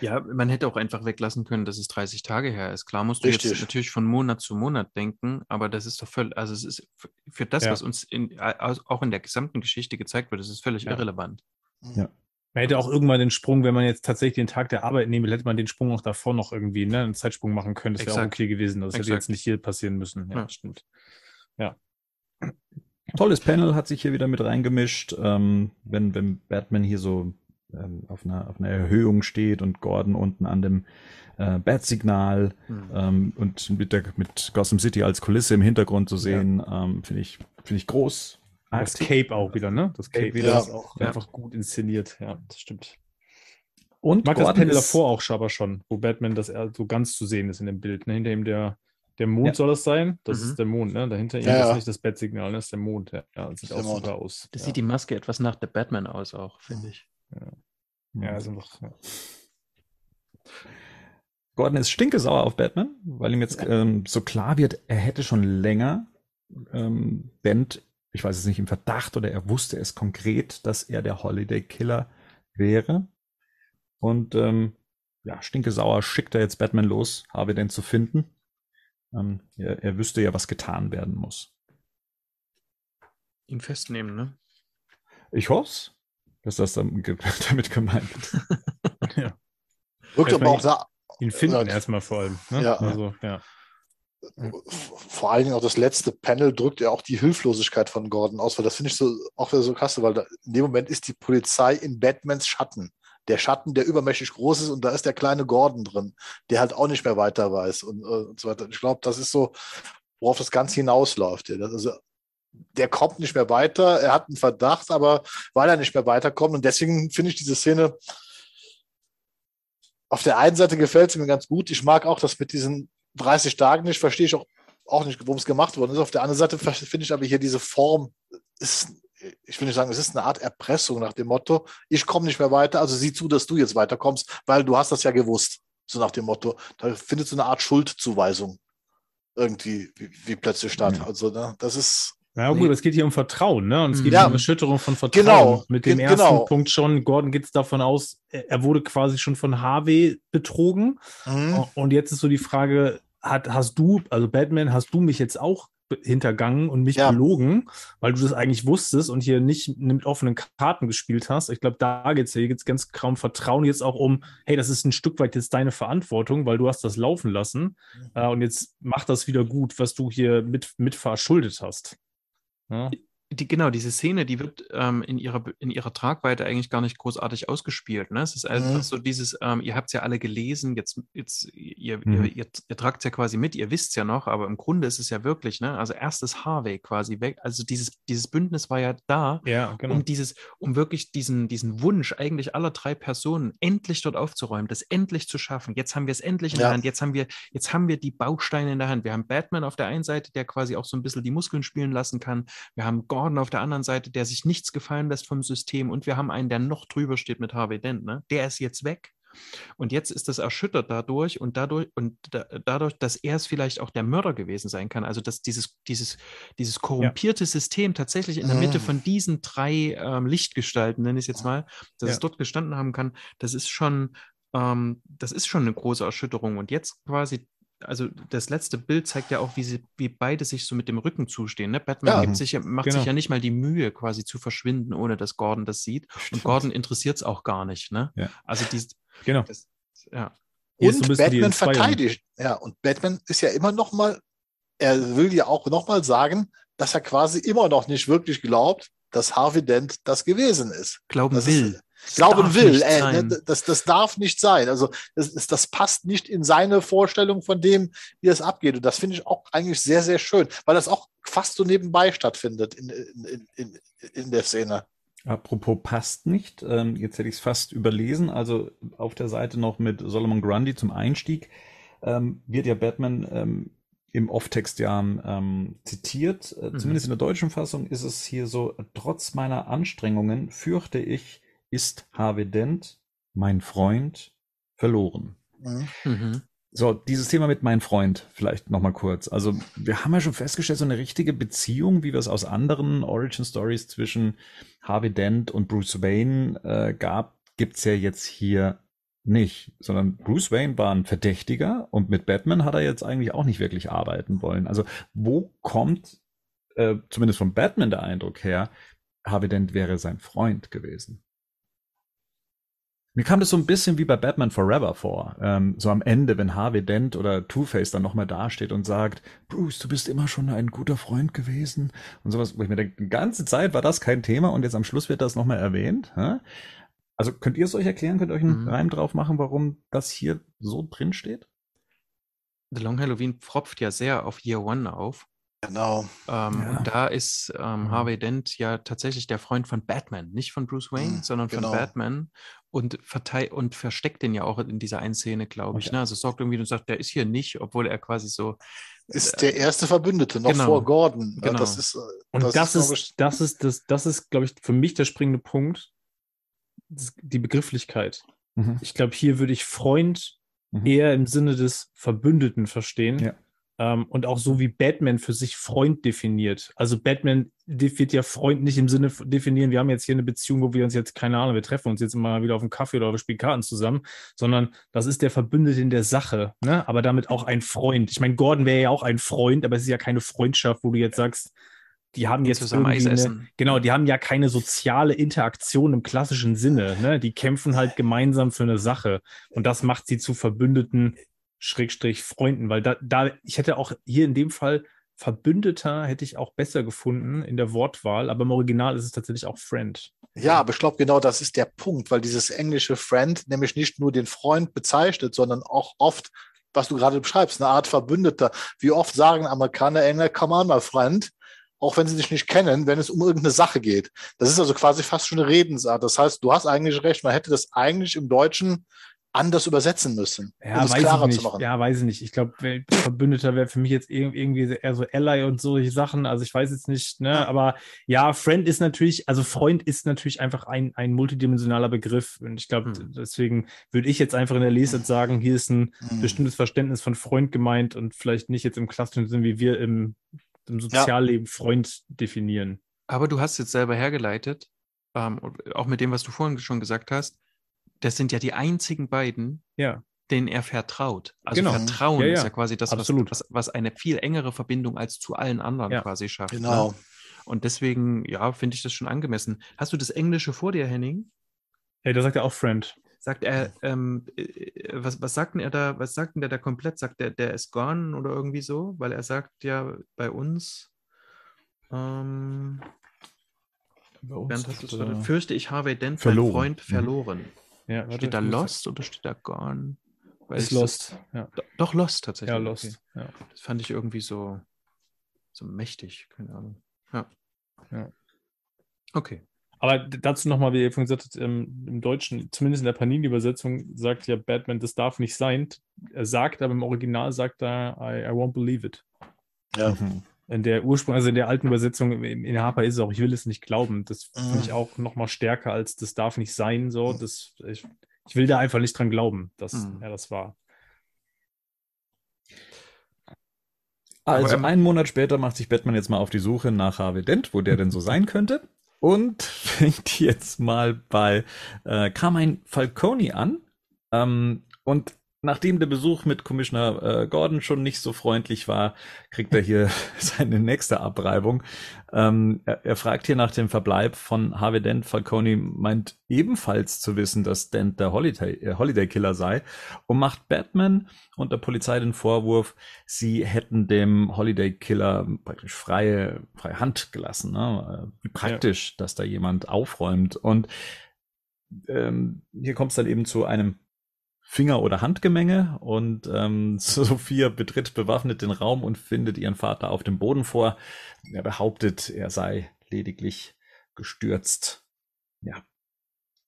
Ja, man hätte auch einfach weglassen können, dass es 30 Tage her ist. Klar musst du Richtig. jetzt natürlich von Monat zu Monat denken, aber das ist doch völlig, also es ist für das, ja. was uns in, auch in der gesamten Geschichte gezeigt wird, das ist völlig ja. irrelevant. Mhm. Ja. Man hätte auch irgendwann den Sprung, wenn man jetzt tatsächlich den Tag der Arbeit nehmen will, hätte man den Sprung auch davor noch irgendwie, ne, einen Zeitsprung machen können. Das wäre auch okay gewesen. Das Exakt. hätte jetzt nicht hier passieren müssen. Ja, ja. stimmt. Ja. Tolles Panel hat sich hier wieder mit reingemischt. Ähm, wenn, wenn Batman hier so ähm, auf, einer, auf einer Erhöhung steht und Gordon unten an dem äh, Bat-Signal mhm. ähm, und mit, der, mit Gotham City als Kulisse im Hintergrund zu sehen, ja. ähm, finde ich, finde ich groß. Das Cape auch wieder, ne? Das Cape wieder ja. ist auch ja. einfach gut inszeniert. Ja, das stimmt. Und ich mag Gordon das Panel davor auch aber schon, wo Batman das so ganz zu sehen ist in dem Bild. Ne? Hinter ihm der, der Mond ja. soll das sein. Das mhm. ist der Mond, ne? Dahinter ihm ja, ist nicht das Bat-Signal, ne? das ist der Mond. Ja, das sieht auch super aus. Das sieht die Maske etwas nach der Batman aus, auch, finde ich. Ja, ja also noch. Ja. Gordon ist stinkesauer auf Batman, weil ihm jetzt ähm, so klar wird, er hätte schon länger ähm, Bent, ich weiß es nicht, im Verdacht oder er wusste es konkret, dass er der Holiday Killer wäre. Und ähm, ja, stinkesauer schickt er jetzt Batman los, habe den zu finden. Ähm, er, er wüsste ja, was getan werden muss. Ihn festnehmen, ne? Ich hoffe dass das *laughs* damit gemeint ist. *laughs* ja. Wirkt aber auch da. Ihn finden ja. erstmal vor allem. Ne? Ja. Also, ja. Vor allen Dingen auch das letzte Panel drückt ja auch die Hilflosigkeit von Gordon aus, weil das finde ich so auch wieder so krass, weil da, in dem Moment ist die Polizei in Batmans Schatten. Der Schatten, der übermächtig groß ist und da ist der kleine Gordon drin, der halt auch nicht mehr weiter weiß und, äh, und so weiter. Ich glaube, das ist so, worauf das Ganze hinausläuft. Ja. Das, also der kommt nicht mehr weiter. Er hat einen Verdacht, aber weil er nicht mehr weiterkommt. Und deswegen finde ich diese Szene auf der einen Seite gefällt sie mir ganz gut. Ich mag auch das mit diesen 30 Tagen nicht, verstehe ich auch, auch nicht, worum es gemacht worden ist. Auf der anderen Seite finde ich aber hier diese Form, ist, ich will nicht sagen, es ist eine Art Erpressung nach dem Motto, ich komme nicht mehr weiter, also sieh zu, dass du jetzt weiterkommst, weil du hast das ja gewusst. So nach dem Motto. Da findet so eine Art Schuldzuweisung irgendwie wie, wie plötzlich statt. Ja. Also ne, das ist ja, gut, es geht hier um Vertrauen, ne? Und es geht ja. um Erschütterung von Vertrauen. Genau. Mit dem ersten genau. Punkt schon, Gordon geht es davon aus, er wurde quasi schon von Harvey betrogen. Mhm. Und jetzt ist so die Frage, hat, hast du, also Batman, hast du mich jetzt auch hintergangen und mich ja. belogen, weil du das eigentlich wusstest und hier nicht mit offenen Karten gespielt hast. Ich glaube, da geht es hier geht's ganz kaum Vertrauen jetzt auch um, hey, das ist ein Stück weit jetzt deine Verantwortung, weil du hast das laufen lassen mhm. äh, und jetzt mach das wieder gut, was du hier mit, mit verschuldet hast. Ja, die, genau, diese Szene, die wird ähm, in, ihrer, in ihrer Tragweite eigentlich gar nicht großartig ausgespielt. Ne? Es ist einfach mhm. so dieses, ähm, ihr habt es ja alle gelesen, jetzt, jetzt ihr, mhm. ihr, ihr, ihr tragt es ja quasi mit, ihr wisst es ja noch, aber im Grunde ist es ja wirklich, ne? Also erstes Harvey quasi weg. Also dieses, dieses Bündnis war ja da, ja, genau. um dieses, um wirklich diesen, diesen Wunsch eigentlich aller drei Personen endlich dort aufzuräumen, das endlich zu schaffen. Jetzt haben wir es endlich in ja. der Hand, jetzt haben wir, jetzt haben wir die Bausteine in der Hand. Wir haben Batman auf der einen Seite, der quasi auch so ein bisschen die Muskeln spielen lassen kann. Wir haben Gordon Gordon auf der anderen Seite, der sich nichts gefallen lässt vom System. Und wir haben einen, der noch drüber steht mit Harvey Dent. Ne? Der ist jetzt weg. Und jetzt ist das erschüttert dadurch und dadurch und da, dadurch, dass er es vielleicht auch der Mörder gewesen sein kann. Also dass dieses, dieses, dieses korrumpierte ja. System tatsächlich in der Mitte ah. von diesen drei ähm, Lichtgestalten, nenne ich es jetzt mal, dass ja. es dort gestanden haben kann, das ist schon, ähm, das ist schon eine große Erschütterung. Und jetzt quasi also das letzte Bild zeigt ja auch, wie, sie, wie beide sich so mit dem Rücken zustehen. Ne? Batman ja, sich, macht genau. sich ja nicht mal die Mühe, quasi zu verschwinden, ohne dass Gordon das sieht. Stimmt. Und Gordon interessiert es auch gar nicht. Ne? Ja. Also die, genau. Das, ja. Und Batman verteidigt. Ja, und Batman ist ja immer noch mal, er will ja auch noch mal sagen, dass er quasi immer noch nicht wirklich glaubt, dass Harvey Dent das gewesen ist. Glauben das will. Ist, glauben will. Äh, ne, das, das darf nicht sein. Also das, das passt nicht in seine Vorstellung von dem, wie das abgeht. Und das finde ich auch eigentlich sehr, sehr schön, weil das auch fast so nebenbei stattfindet in, in, in, in der Szene. Apropos passt nicht, ähm, jetzt hätte ich es fast überlesen, also auf der Seite noch mit Solomon Grundy zum Einstieg ähm, wird ja Batman ähm, im Off-Text ja ähm, zitiert. Äh, mhm. Zumindest in der deutschen Fassung ist es hier so, trotz meiner Anstrengungen fürchte ich, ist Harvey Dent, mein Freund, verloren. Mhm. mhm. So, dieses Thema mit mein Freund, vielleicht nochmal kurz. Also, wir haben ja schon festgestellt, so eine richtige Beziehung, wie wir es aus anderen Origin Stories zwischen Harvey Dent und Bruce Wayne äh, gab, gibt's ja jetzt hier nicht, sondern Bruce Wayne war ein Verdächtiger und mit Batman hat er jetzt eigentlich auch nicht wirklich arbeiten wollen. Also, wo kommt äh, zumindest von Batman der Eindruck her, Harvey Dent wäre sein Freund gewesen? Mir kam das so ein bisschen wie bei Batman Forever vor. Ähm, so am Ende, wenn Harvey Dent oder Two-Face dann nochmal dasteht und sagt, Bruce, du bist immer schon ein guter Freund gewesen und sowas, wo ich mir denke, die ganze Zeit war das kein Thema und jetzt am Schluss wird das nochmal erwähnt. Hä? Also könnt ihr es euch erklären, könnt ihr euch einen mhm. Reim drauf machen, warum das hier so drin steht? The Long Halloween pfropft ja sehr auf Year One auf. Genau. Ähm, ja. Und da ist ähm, mhm. Harvey Dent ja tatsächlich der Freund von Batman, nicht von Bruce Wayne, mhm, sondern von genau. Batman und, und versteckt den ja auch in dieser einen Szene, glaube ich. Okay. Ne? Also sorgt irgendwie und sagt, der ist hier nicht, obwohl er quasi so. Ist äh, der erste Verbündete, noch genau. vor Gordon. Genau. Das ist, äh, und das, das ist, ist das ist, das, das ist, glaube ich, für mich der springende Punkt, die Begrifflichkeit. Mhm. Ich glaube, hier würde ich Freund mhm. eher im Sinne des Verbündeten verstehen. Ja. Ähm, und auch so wie Batman für sich Freund definiert. Also Batman wird ja Freund nicht im Sinne definieren, wir haben jetzt hier eine Beziehung, wo wir uns jetzt, keine Ahnung, wir treffen uns jetzt mal wieder auf einen Kaffee oder wir spielen Karten zusammen, sondern das ist der Verbündete in der Sache, ne? aber damit auch ein Freund. Ich meine, Gordon wäre ja auch ein Freund, aber es ist ja keine Freundschaft, wo du jetzt sagst, die haben jetzt zusammen Eis essen. Eine, genau, die haben ja keine soziale Interaktion im klassischen Sinne. Ne? Die kämpfen halt gemeinsam für eine Sache. Und das macht sie zu Verbündeten Schrägstrich Freunden, weil da, da, ich hätte auch hier in dem Fall Verbündeter hätte ich auch besser gefunden in der Wortwahl, aber im Original ist es tatsächlich auch Friend. Ja, aber ich glaube, genau das ist der Punkt, weil dieses englische Friend nämlich nicht nur den Freund bezeichnet, sondern auch oft, was du gerade beschreibst, eine Art Verbündeter. Wie oft sagen Amerikaner, Engländer, come on, my friend, auch wenn sie dich nicht kennen, wenn es um irgendeine Sache geht. Das ist also quasi fast schon eine Redensart. Das heißt, du hast eigentlich recht, man hätte das eigentlich im Deutschen anders übersetzen müssen, ja, um es klarer zu machen. Ja, weiß ich nicht. Ich glaube, Verbündeter wäre für mich jetzt irgendwie eher so Ally und solche Sachen. Also ich weiß jetzt nicht, ne? Aber ja, Friend ist natürlich, also Freund ist natürlich einfach ein, ein multidimensionaler Begriff. Und ich glaube, hm. deswegen würde ich jetzt einfach in der Lesart sagen, hier ist ein hm. bestimmtes Verständnis von Freund gemeint und vielleicht nicht jetzt im klassischen Sinn, wie wir im, im Sozialleben ja. Freund definieren. Aber du hast jetzt selber hergeleitet, ähm, auch mit dem, was du vorhin schon gesagt hast, das sind ja die einzigen beiden, ja. denen er vertraut. Also genau. Vertrauen ja, ja. ist ja quasi das, was, was, was, eine viel engere Verbindung als zu allen anderen ja. quasi schafft. Genau. Ne? Und deswegen, ja, finde ich das schon angemessen. Hast du das Englische vor dir, Henning? Ja, da sagt er auch Friend. Sagt er, ähm, äh, was, was sagt denn er da, was sagt denn der da komplett? Sagt er, der ist gone oder irgendwie so? Weil er sagt ja bei uns, ähm, Bernd hat es äh, fürchte ich Harvey Dent, verloren. Freund, mhm. Ja, steht da Lost oder steht da Gone? Ist Lost. Ja. Doch, Lost tatsächlich. Ja, Lost. Okay. Ja. Das fand ich irgendwie so, so mächtig, keine Ahnung. Ja. ja. Okay. Aber dazu nochmal, wie ihr vorhin gesagt habt, ähm, im Deutschen, zumindest in der Panini-Übersetzung, sagt ja Batman, das darf nicht sein. Er sagt, aber im Original sagt er, I, I won't believe it. Ja. Mhm. In der Ursprung, also in der alten Übersetzung, in Harper ist es auch, ich will es nicht glauben. Das mhm. finde ich auch nochmal stärker als das darf nicht sein. So, das, ich, ich will da einfach nicht dran glauben, dass mhm. er das war. Also einen Monat später macht sich Batman jetzt mal auf die Suche nach Harvey Dent, wo der denn so sein könnte und *laughs* fängt jetzt mal bei äh, Carmine Falcone an. Ähm, und nachdem der Besuch mit Commissioner äh, Gordon schon nicht so freundlich war, kriegt er hier *laughs* seine nächste Abreibung. Ähm, er, er, fragt hier nach dem Verbleib von Harvey Dent. Falcone meint ebenfalls zu wissen, dass Dent der Holiday, äh, Holiday Killer sei und macht Batman und der Polizei den Vorwurf, sie hätten dem Holiday Killer praktisch freie, freie Hand gelassen. Ne? Äh, wie praktisch, ja. dass da jemand aufräumt. Und ähm, hier kommt es dann eben zu einem Finger- oder Handgemenge und ähm, *laughs* Sophia betritt bewaffnet den Raum und findet ihren Vater auf dem Boden vor. Er behauptet, er sei lediglich gestürzt. Ja.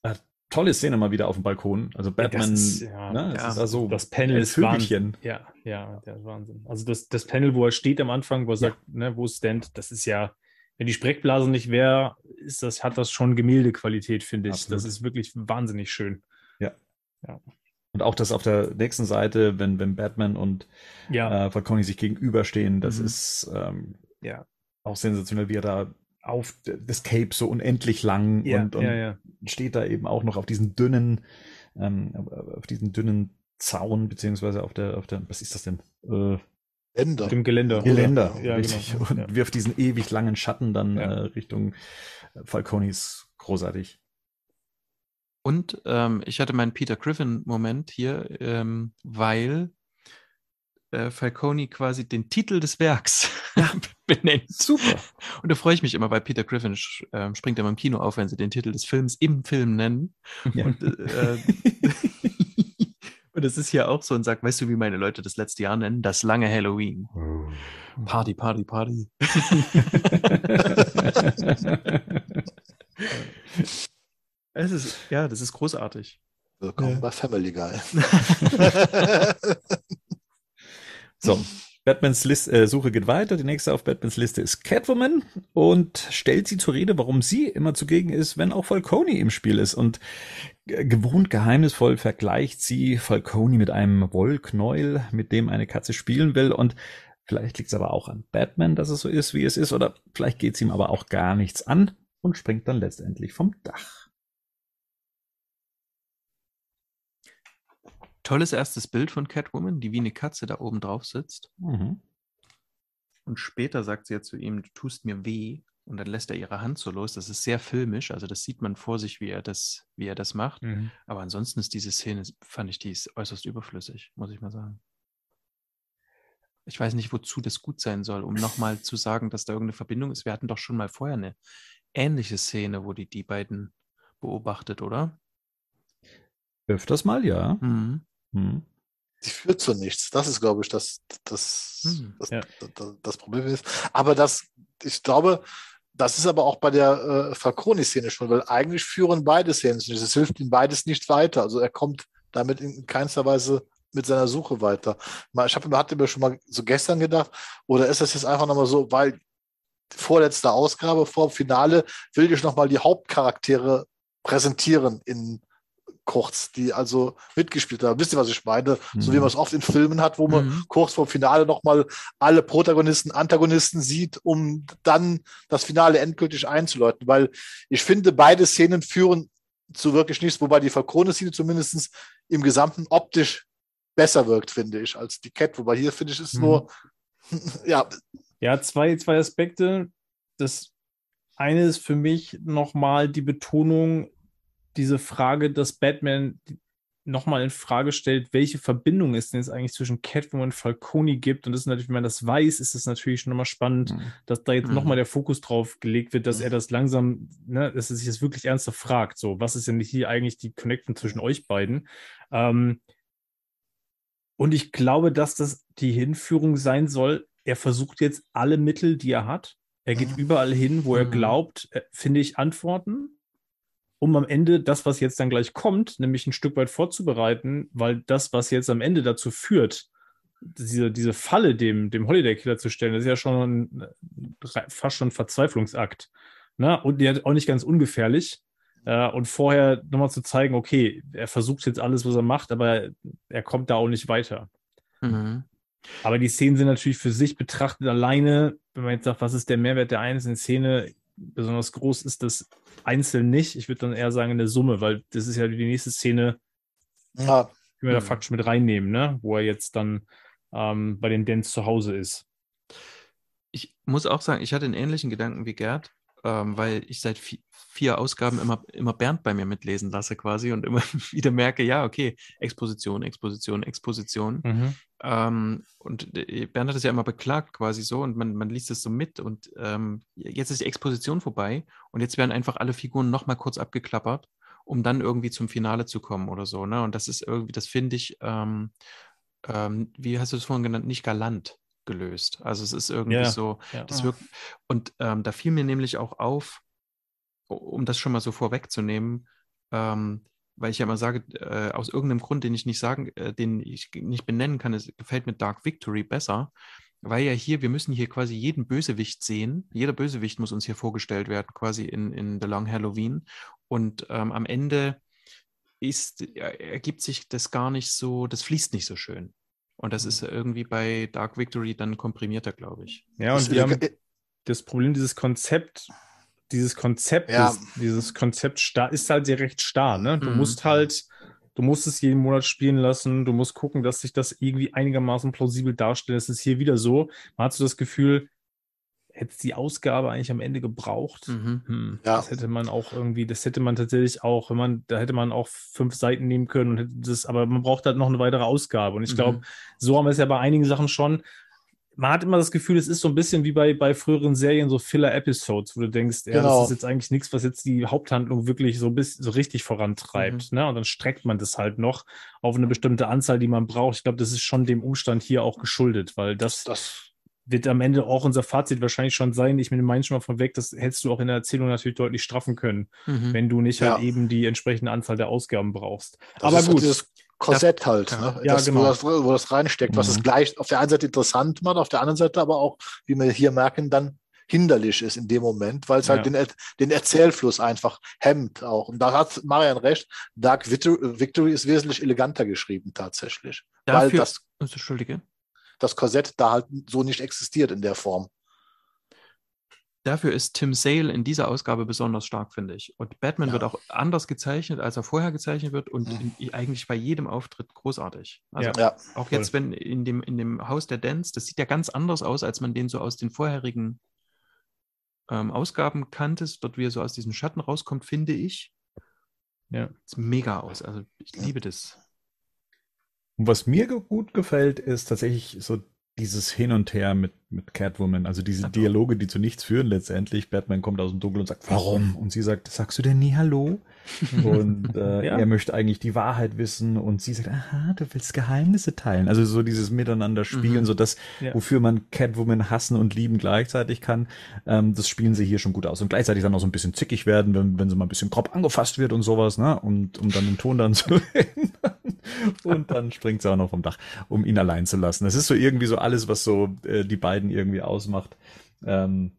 Äh, tolle Szene mal wieder auf dem Balkon. Also Batman, das ist, ja, ne, ja, ist also das Panel ist Wahnsinn. Ja, ja, der ist Wahnsinn. Also das, das Panel, wo er steht am Anfang, wo er sagt, ne, wo stand, das ist ja, wenn die Sprechblase nicht wäre, ist das, hat das schon Gemäldequalität, finde ich. Absolut. Das ist wirklich wahnsinnig schön. Ja. Ja. Und auch das auf der nächsten Seite, wenn, wenn Batman und ja. äh, Falcone sich gegenüberstehen, das mhm. ist ähm, ja. auch sensationell, wie er da auf das Cape so unendlich lang ja, und, und ja, steht da eben auch noch auf diesen dünnen, ähm, auf diesen dünnen Zaun, beziehungsweise auf der, auf der, was ist das denn? Äh, Geländer. Dem Geländer. Geländer, ja, richtig. Genau. Und wirft diesen ewig langen Schatten dann äh, Richtung Falconis großartig. Und ähm, ich hatte meinen Peter Griffin-Moment hier, ähm, weil äh, Falcone quasi den Titel des Werks *laughs* benennt. Super. Und da freue ich mich immer, weil Peter Griffin äh, springt immer im Kino auf, wenn sie den Titel des Films im Film nennen. Ja. Und, äh, *laughs* und es ist hier auch so und sagt, weißt du, wie meine Leute das letzte Jahr nennen? Das lange Halloween. Oh. Party, Party, Party. *laughs* Es ist, ja, das ist großartig. Willkommen ja. bei Family Guy. *laughs* so, Batmans List, äh, Suche geht weiter. Die nächste auf Batmans Liste ist Catwoman und stellt sie zur Rede, warum sie immer zugegen ist, wenn auch Falcone im Spiel ist. Und gewohnt geheimnisvoll vergleicht sie Falcone mit einem Wollknäuel, mit dem eine Katze spielen will. Und vielleicht liegt es aber auch an Batman, dass es so ist, wie es ist. Oder vielleicht geht es ihm aber auch gar nichts an und springt dann letztendlich vom Dach. Tolles erstes Bild von Catwoman, die wie eine Katze da oben drauf sitzt. Mhm. Und später sagt sie ja zu ihm, du tust mir weh. Und dann lässt er ihre Hand so los. Das ist sehr filmisch. Also das sieht man vor sich, wie er das, wie er das macht. Mhm. Aber ansonsten ist diese Szene, fand ich, die ist äußerst überflüssig, muss ich mal sagen. Ich weiß nicht, wozu das gut sein soll, um nochmal zu sagen, dass da irgendeine Verbindung ist. Wir hatten doch schon mal vorher eine ähnliche Szene, wo die die beiden beobachtet, oder? Öfters mal, ja. Mhm. Hm. Die führt zu nichts. Das ist, glaube ich, das, das, hm, das, ja. das, das, Problem ist. Aber das, ich glaube, das ist aber auch bei der äh, Falconi-Szene schon, weil eigentlich führen beide Szenen nicht. Es hilft ihm beides nicht weiter. Also er kommt damit in keinster Weise mit seiner Suche weiter. Ich habe hatte mir schon mal so gestern gedacht, oder ist das jetzt einfach nochmal so, weil vorletzte Ausgabe vor dem Finale will ich nochmal die Hauptcharaktere präsentieren in kurz, die also mitgespielt haben. Wisst ihr, was ich meine? Mhm. So wie mhm. man es oft in Filmen hat, wo man mhm. kurz vor dem Finale nochmal alle Protagonisten, Antagonisten sieht, um dann das Finale endgültig einzuläuten. Weil ich finde, beide Szenen führen zu wirklich nichts, wobei die Falcone-Szene zumindest im Gesamten optisch besser wirkt, finde ich, als die Cat. Wobei hier finde ich es mhm. nur, *laughs* ja. Ja, zwei, zwei Aspekte. Das eine ist für mich nochmal die Betonung diese Frage, dass Batman nochmal in Frage stellt, welche Verbindung es denn jetzt eigentlich zwischen Catwoman und Falcone gibt. Und das ist natürlich, wenn man das weiß, ist es natürlich schon nochmal spannend, mhm. dass da jetzt mhm. nochmal der Fokus drauf gelegt wird, dass mhm. er das langsam, ne, dass er sich das wirklich ernsthaft fragt. So, was ist denn hier eigentlich die Connection zwischen euch beiden? Ähm, und ich glaube, dass das die Hinführung sein soll. Er versucht jetzt alle Mittel, die er hat. Er geht mhm. überall hin, wo er mhm. glaubt, äh, finde ich Antworten um am Ende das, was jetzt dann gleich kommt, nämlich ein Stück weit vorzubereiten, weil das, was jetzt am Ende dazu führt, diese, diese Falle dem, dem Holiday Killer zu stellen, das ist ja schon ein, fast schon ein Verzweiflungsakt. Ne? Und der auch nicht ganz ungefährlich. Äh, und vorher nochmal zu zeigen, okay, er versucht jetzt alles, was er macht, aber er kommt da auch nicht weiter. Mhm. Aber die Szenen sind natürlich für sich betrachtet alleine, wenn man jetzt sagt, was ist der Mehrwert der einzelnen Szene, besonders groß ist das einzeln nicht. Ich würde dann eher sagen in der Summe, weil das ist ja die nächste Szene, ja. die wir da mhm. faktisch mit reinnehmen, ne? wo er jetzt dann ähm, bei den Dents zu Hause ist. Ich muss auch sagen, ich hatte einen ähnlichen Gedanken wie Gerd, ähm, weil ich seit vier Ausgaben immer, immer Bernd bei mir mitlesen lasse quasi und immer *laughs* wieder merke, ja, okay, Exposition, Exposition, Exposition. Mhm. Ähm, und äh, Bernd hat es ja immer beklagt quasi so und man, man liest es so mit und ähm, jetzt ist die Exposition vorbei und jetzt werden einfach alle Figuren nochmal kurz abgeklappert, um dann irgendwie zum Finale zu kommen oder so. Ne? Und das ist irgendwie, das finde ich, ähm, ähm wie hast du es vorhin genannt, nicht galant gelöst. Also es ist irgendwie ja, so, ja. das wirkt, und ähm, da fiel mir nämlich auch auf, um das schon mal so vorwegzunehmen, ähm, weil ich ja immer sage, äh, aus irgendeinem Grund, den ich nicht sagen, äh, den ich nicht benennen kann, es gefällt mir Dark Victory besser, weil ja hier, wir müssen hier quasi jeden Bösewicht sehen. Jeder Bösewicht muss uns hier vorgestellt werden, quasi in, in The Long Halloween. Und ähm, am Ende ist, ergibt sich das gar nicht so, das fließt nicht so schön. Und das ist irgendwie bei Dark Victory dann komprimierter, glaube ich. Ja, und wir haben das Problem, dieses Konzept dieses Konzept, ja. ist, dieses Konzept ist halt sehr recht starr. Ne? Du mhm. musst halt, du musst es jeden Monat spielen lassen, du musst gucken, dass sich das irgendwie einigermaßen plausibel darstellt. Es ist hier wieder so, man hat so das Gefühl, hätte die Ausgabe eigentlich am Ende gebraucht. Mhm. Hm, ja. Das hätte man auch irgendwie, das hätte man tatsächlich auch, wenn man, da hätte man auch fünf Seiten nehmen können und hätte das, aber man braucht halt noch eine weitere Ausgabe. Und ich mhm. glaube, so haben wir es ja bei einigen Sachen schon man hat immer das Gefühl, es ist so ein bisschen wie bei, bei früheren Serien, so Filler-Episodes, wo du denkst, ja, genau. das ist jetzt eigentlich nichts, was jetzt die Haupthandlung wirklich so, bis, so richtig vorantreibt. Mhm. Ne? Und dann streckt man das halt noch auf eine bestimmte Anzahl, die man braucht. Ich glaube, das ist schon dem Umstand hier auch geschuldet, weil das, das wird am Ende auch unser Fazit wahrscheinlich schon sein. Ich meine schon mal von weg, das hättest du auch in der Erzählung natürlich deutlich straffen können, mhm. wenn du nicht halt ja. halt eben die entsprechende Anzahl der Ausgaben brauchst. Das Aber gut. Dieses Korsett das, halt, ne? ja, das, genau. wo, das, wo das reinsteckt, mhm. was es mhm. gleich auf der einen Seite interessant macht, auf der anderen Seite aber auch, wie wir hier merken, dann hinderlich ist in dem Moment, weil es halt ja. den, den Erzählfluss einfach hemmt auch. Und da hat Marian recht, Dark Victory ist wesentlich eleganter geschrieben tatsächlich. Dafür, weil das, Entschuldige. Das Korsett da halt so nicht existiert in der Form. Dafür ist Tim Sale in dieser Ausgabe besonders stark, finde ich. Und Batman ja. wird auch anders gezeichnet, als er vorher gezeichnet wird und mhm. in, eigentlich bei jedem Auftritt großartig. Also ja. auch Voll. jetzt, wenn in dem, in dem Haus der Dance, das sieht ja ganz anders aus, als man den so aus den vorherigen ähm, Ausgaben kannte, dort wie er so aus diesem Schatten rauskommt, finde ich. Ja. Sieht mega aus. Also ich liebe das. Und was mir gut gefällt, ist tatsächlich so dieses Hin und Her mit, mit Catwoman, also diese Dialoge, die zu nichts führen letztendlich. Batman kommt aus dem Dunkel und sagt, warum? Und sie sagt, sagst du denn nie Hallo? *laughs* und äh, ja. er möchte eigentlich die Wahrheit wissen und sie sagt, aha, du willst Geheimnisse teilen. Also so dieses Miteinander spielen, mhm. so das, ja. wofür man Catwoman hassen und lieben gleichzeitig kann, ähm, das spielen sie hier schon gut aus. Und gleichzeitig dann auch so ein bisschen zickig werden, wenn, wenn sie mal ein bisschen grob angefasst wird und sowas, ne? Und um dann den Ton dann zu *laughs* ändern. und dann springt sie auch noch vom Dach, um ihn allein zu lassen. Das ist so irgendwie so alles, was so äh, die beiden irgendwie ausmacht. Ähm,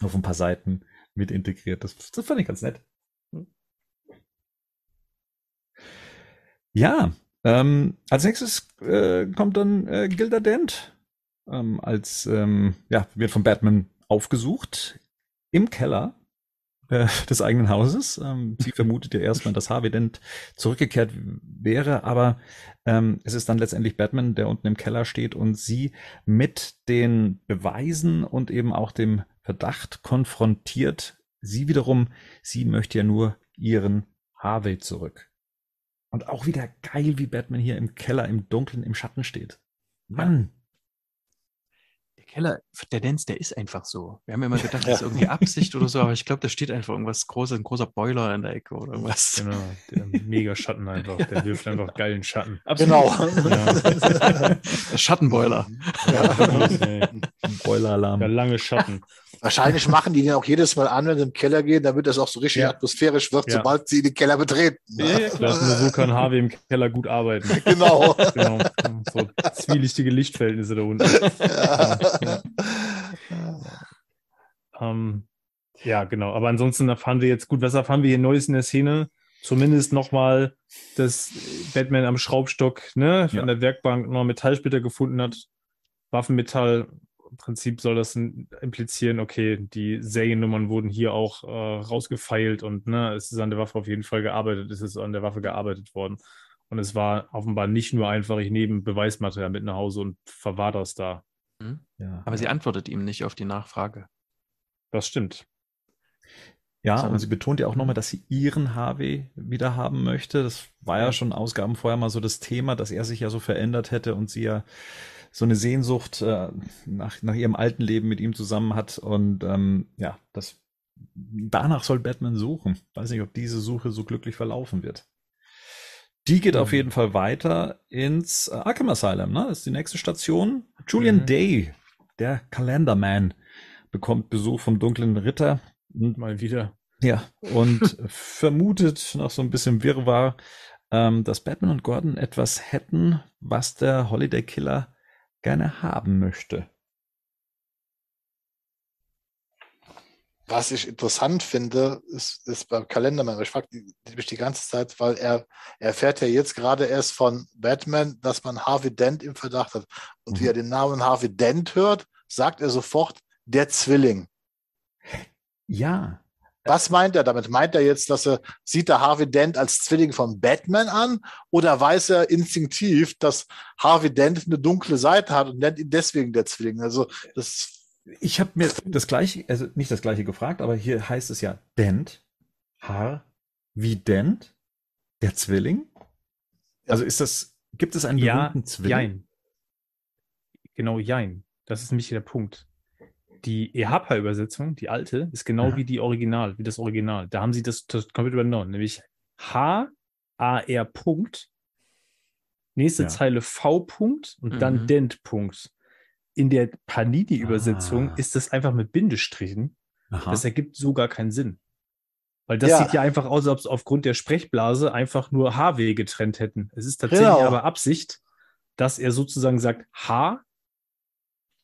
auf ein paar Seiten mit integriert. Das, das fand ich ganz nett. Ja, ähm, als nächstes äh, kommt dann äh, Gilda Dent ähm, als ähm, ja wird von Batman aufgesucht im Keller äh, des eigenen Hauses. Ähm, sie vermutet ja erstmal, dass Harvey Dent zurückgekehrt wäre, aber ähm, es ist dann letztendlich Batman, der unten im Keller steht und sie mit den Beweisen und eben auch dem Verdacht konfrontiert. Sie wiederum, sie möchte ja nur ihren Harvey zurück. Und auch wieder geil, wie Batman hier im Keller, im Dunkeln, im Schatten steht. Mann. Der Keller, der Dance, der ist einfach so. Wir haben ja immer gedacht, das ist irgendwie Absicht oder so, aber ich *laughs* glaube, da steht einfach irgendwas großes, ein großer Boiler in der Ecke oder irgendwas. Genau, der mega Schatten einfach. Der *laughs* wirft einfach geilen Schatten. Genau. Der Schattenboiler. Ja, Boiler-Alarm. der lange Schatten. Wahrscheinlich *laughs* machen die den auch jedes Mal an, wenn sie im Keller gehen, damit das auch so richtig Ja. atmosphärisch wird, Ja. sobald sie den Keller betreten. Ja, ja, klar. Nur so kann Harvey im Keller gut arbeiten. *laughs* Genau. Genau. So zwielichtige Lichtverhältnisse da unten. *laughs* Ja. Ähm, ja, genau. Aber ansonsten erfahren wir jetzt, gut, was erfahren wir hier Neues in der Szene? Zumindest nochmal, dass Batman am Schraubstock ne, Ja. an der Werkbank noch Metallsplitter gefunden hat. Waffenmetall. Im Prinzip soll das implizieren, okay, die Seriennummern wurden hier auch äh, rausgefeilt und ne, es ist an der Waffe auf jeden Fall gearbeitet, es ist an der Waffe gearbeitet worden. Und es war offenbar nicht nur einfach, ich nehme Beweismaterial mit nach Hause und verwahre das da. Ja. Aber sie antwortet ihm nicht auf die Nachfrage. Das stimmt. Ja, und sie betont ja auch nochmal, dass sie ihren Harvey wieder haben möchte. Das war ja schon Ausgaben vorher mal so das Thema, dass er sich ja so verändert hätte und sie ja so eine Sehnsucht äh, nach, nach ihrem alten Leben mit ihm zusammen hat. Und ähm, ja, das danach soll Batman suchen. Weiß nicht, ob diese Suche so glücklich verlaufen wird. Die geht auf Mhm. jeden Fall weiter ins äh, Arkham Asylum, ne? Das ist die nächste Station. Julian Mhm. Day, der Kalenderman, bekommt Besuch vom dunklen Ritter. Und Mal wieder. ja, und *laughs* vermutet nach so ein bisschen Wirrwarr, ähm, dass Batman und Gordon etwas hätten, was der Holiday Killer gerne haben möchte. Was ich interessant finde, ist, ist beim Kalendermann. Ich frage mich die ganze Zeit, weil er er erfährt ja jetzt gerade erst von Batman, dass man Harvey Dent im Verdacht hat. Und wie Mhm. er den Namen Harvey Dent hört, sagt er sofort, der Zwilling. Ja, Was meint er damit? Meint er jetzt, dass er sieht er Harvey Dent als Zwilling von Batman an oder weiß er instinktiv, dass Harvey Dent eine dunkle Seite hat und nennt ihn deswegen der Zwilling? Also das ich habe mir das gleiche, also nicht das gleiche gefragt, aber hier heißt es ja Dent, Haar, wie Dent, der Zwilling. Also ist das, gibt es einen Ja, berühmten Zwilling? jein. Genau, jein. Das ist nämlich der Punkt. Die EHPA-Übersetzung, die alte, ist genau Ja. wie die Original, wie das Original. Da haben sie das, das komplett übernommen, nämlich H, A, R, Punkt, nächste Ja. Zeile V, Punkt und dann Mhm. Dent, Punkt. In der Panini-Übersetzung Ah. ist das einfach mit Bindestrichen. Aha. Das ergibt so gar keinen Sinn. Weil das Ja. sieht ja einfach aus, als ob es aufgrund der Sprechblase einfach nur HW getrennt hätten. Es ist tatsächlich Genau. aber Absicht, dass er sozusagen sagt H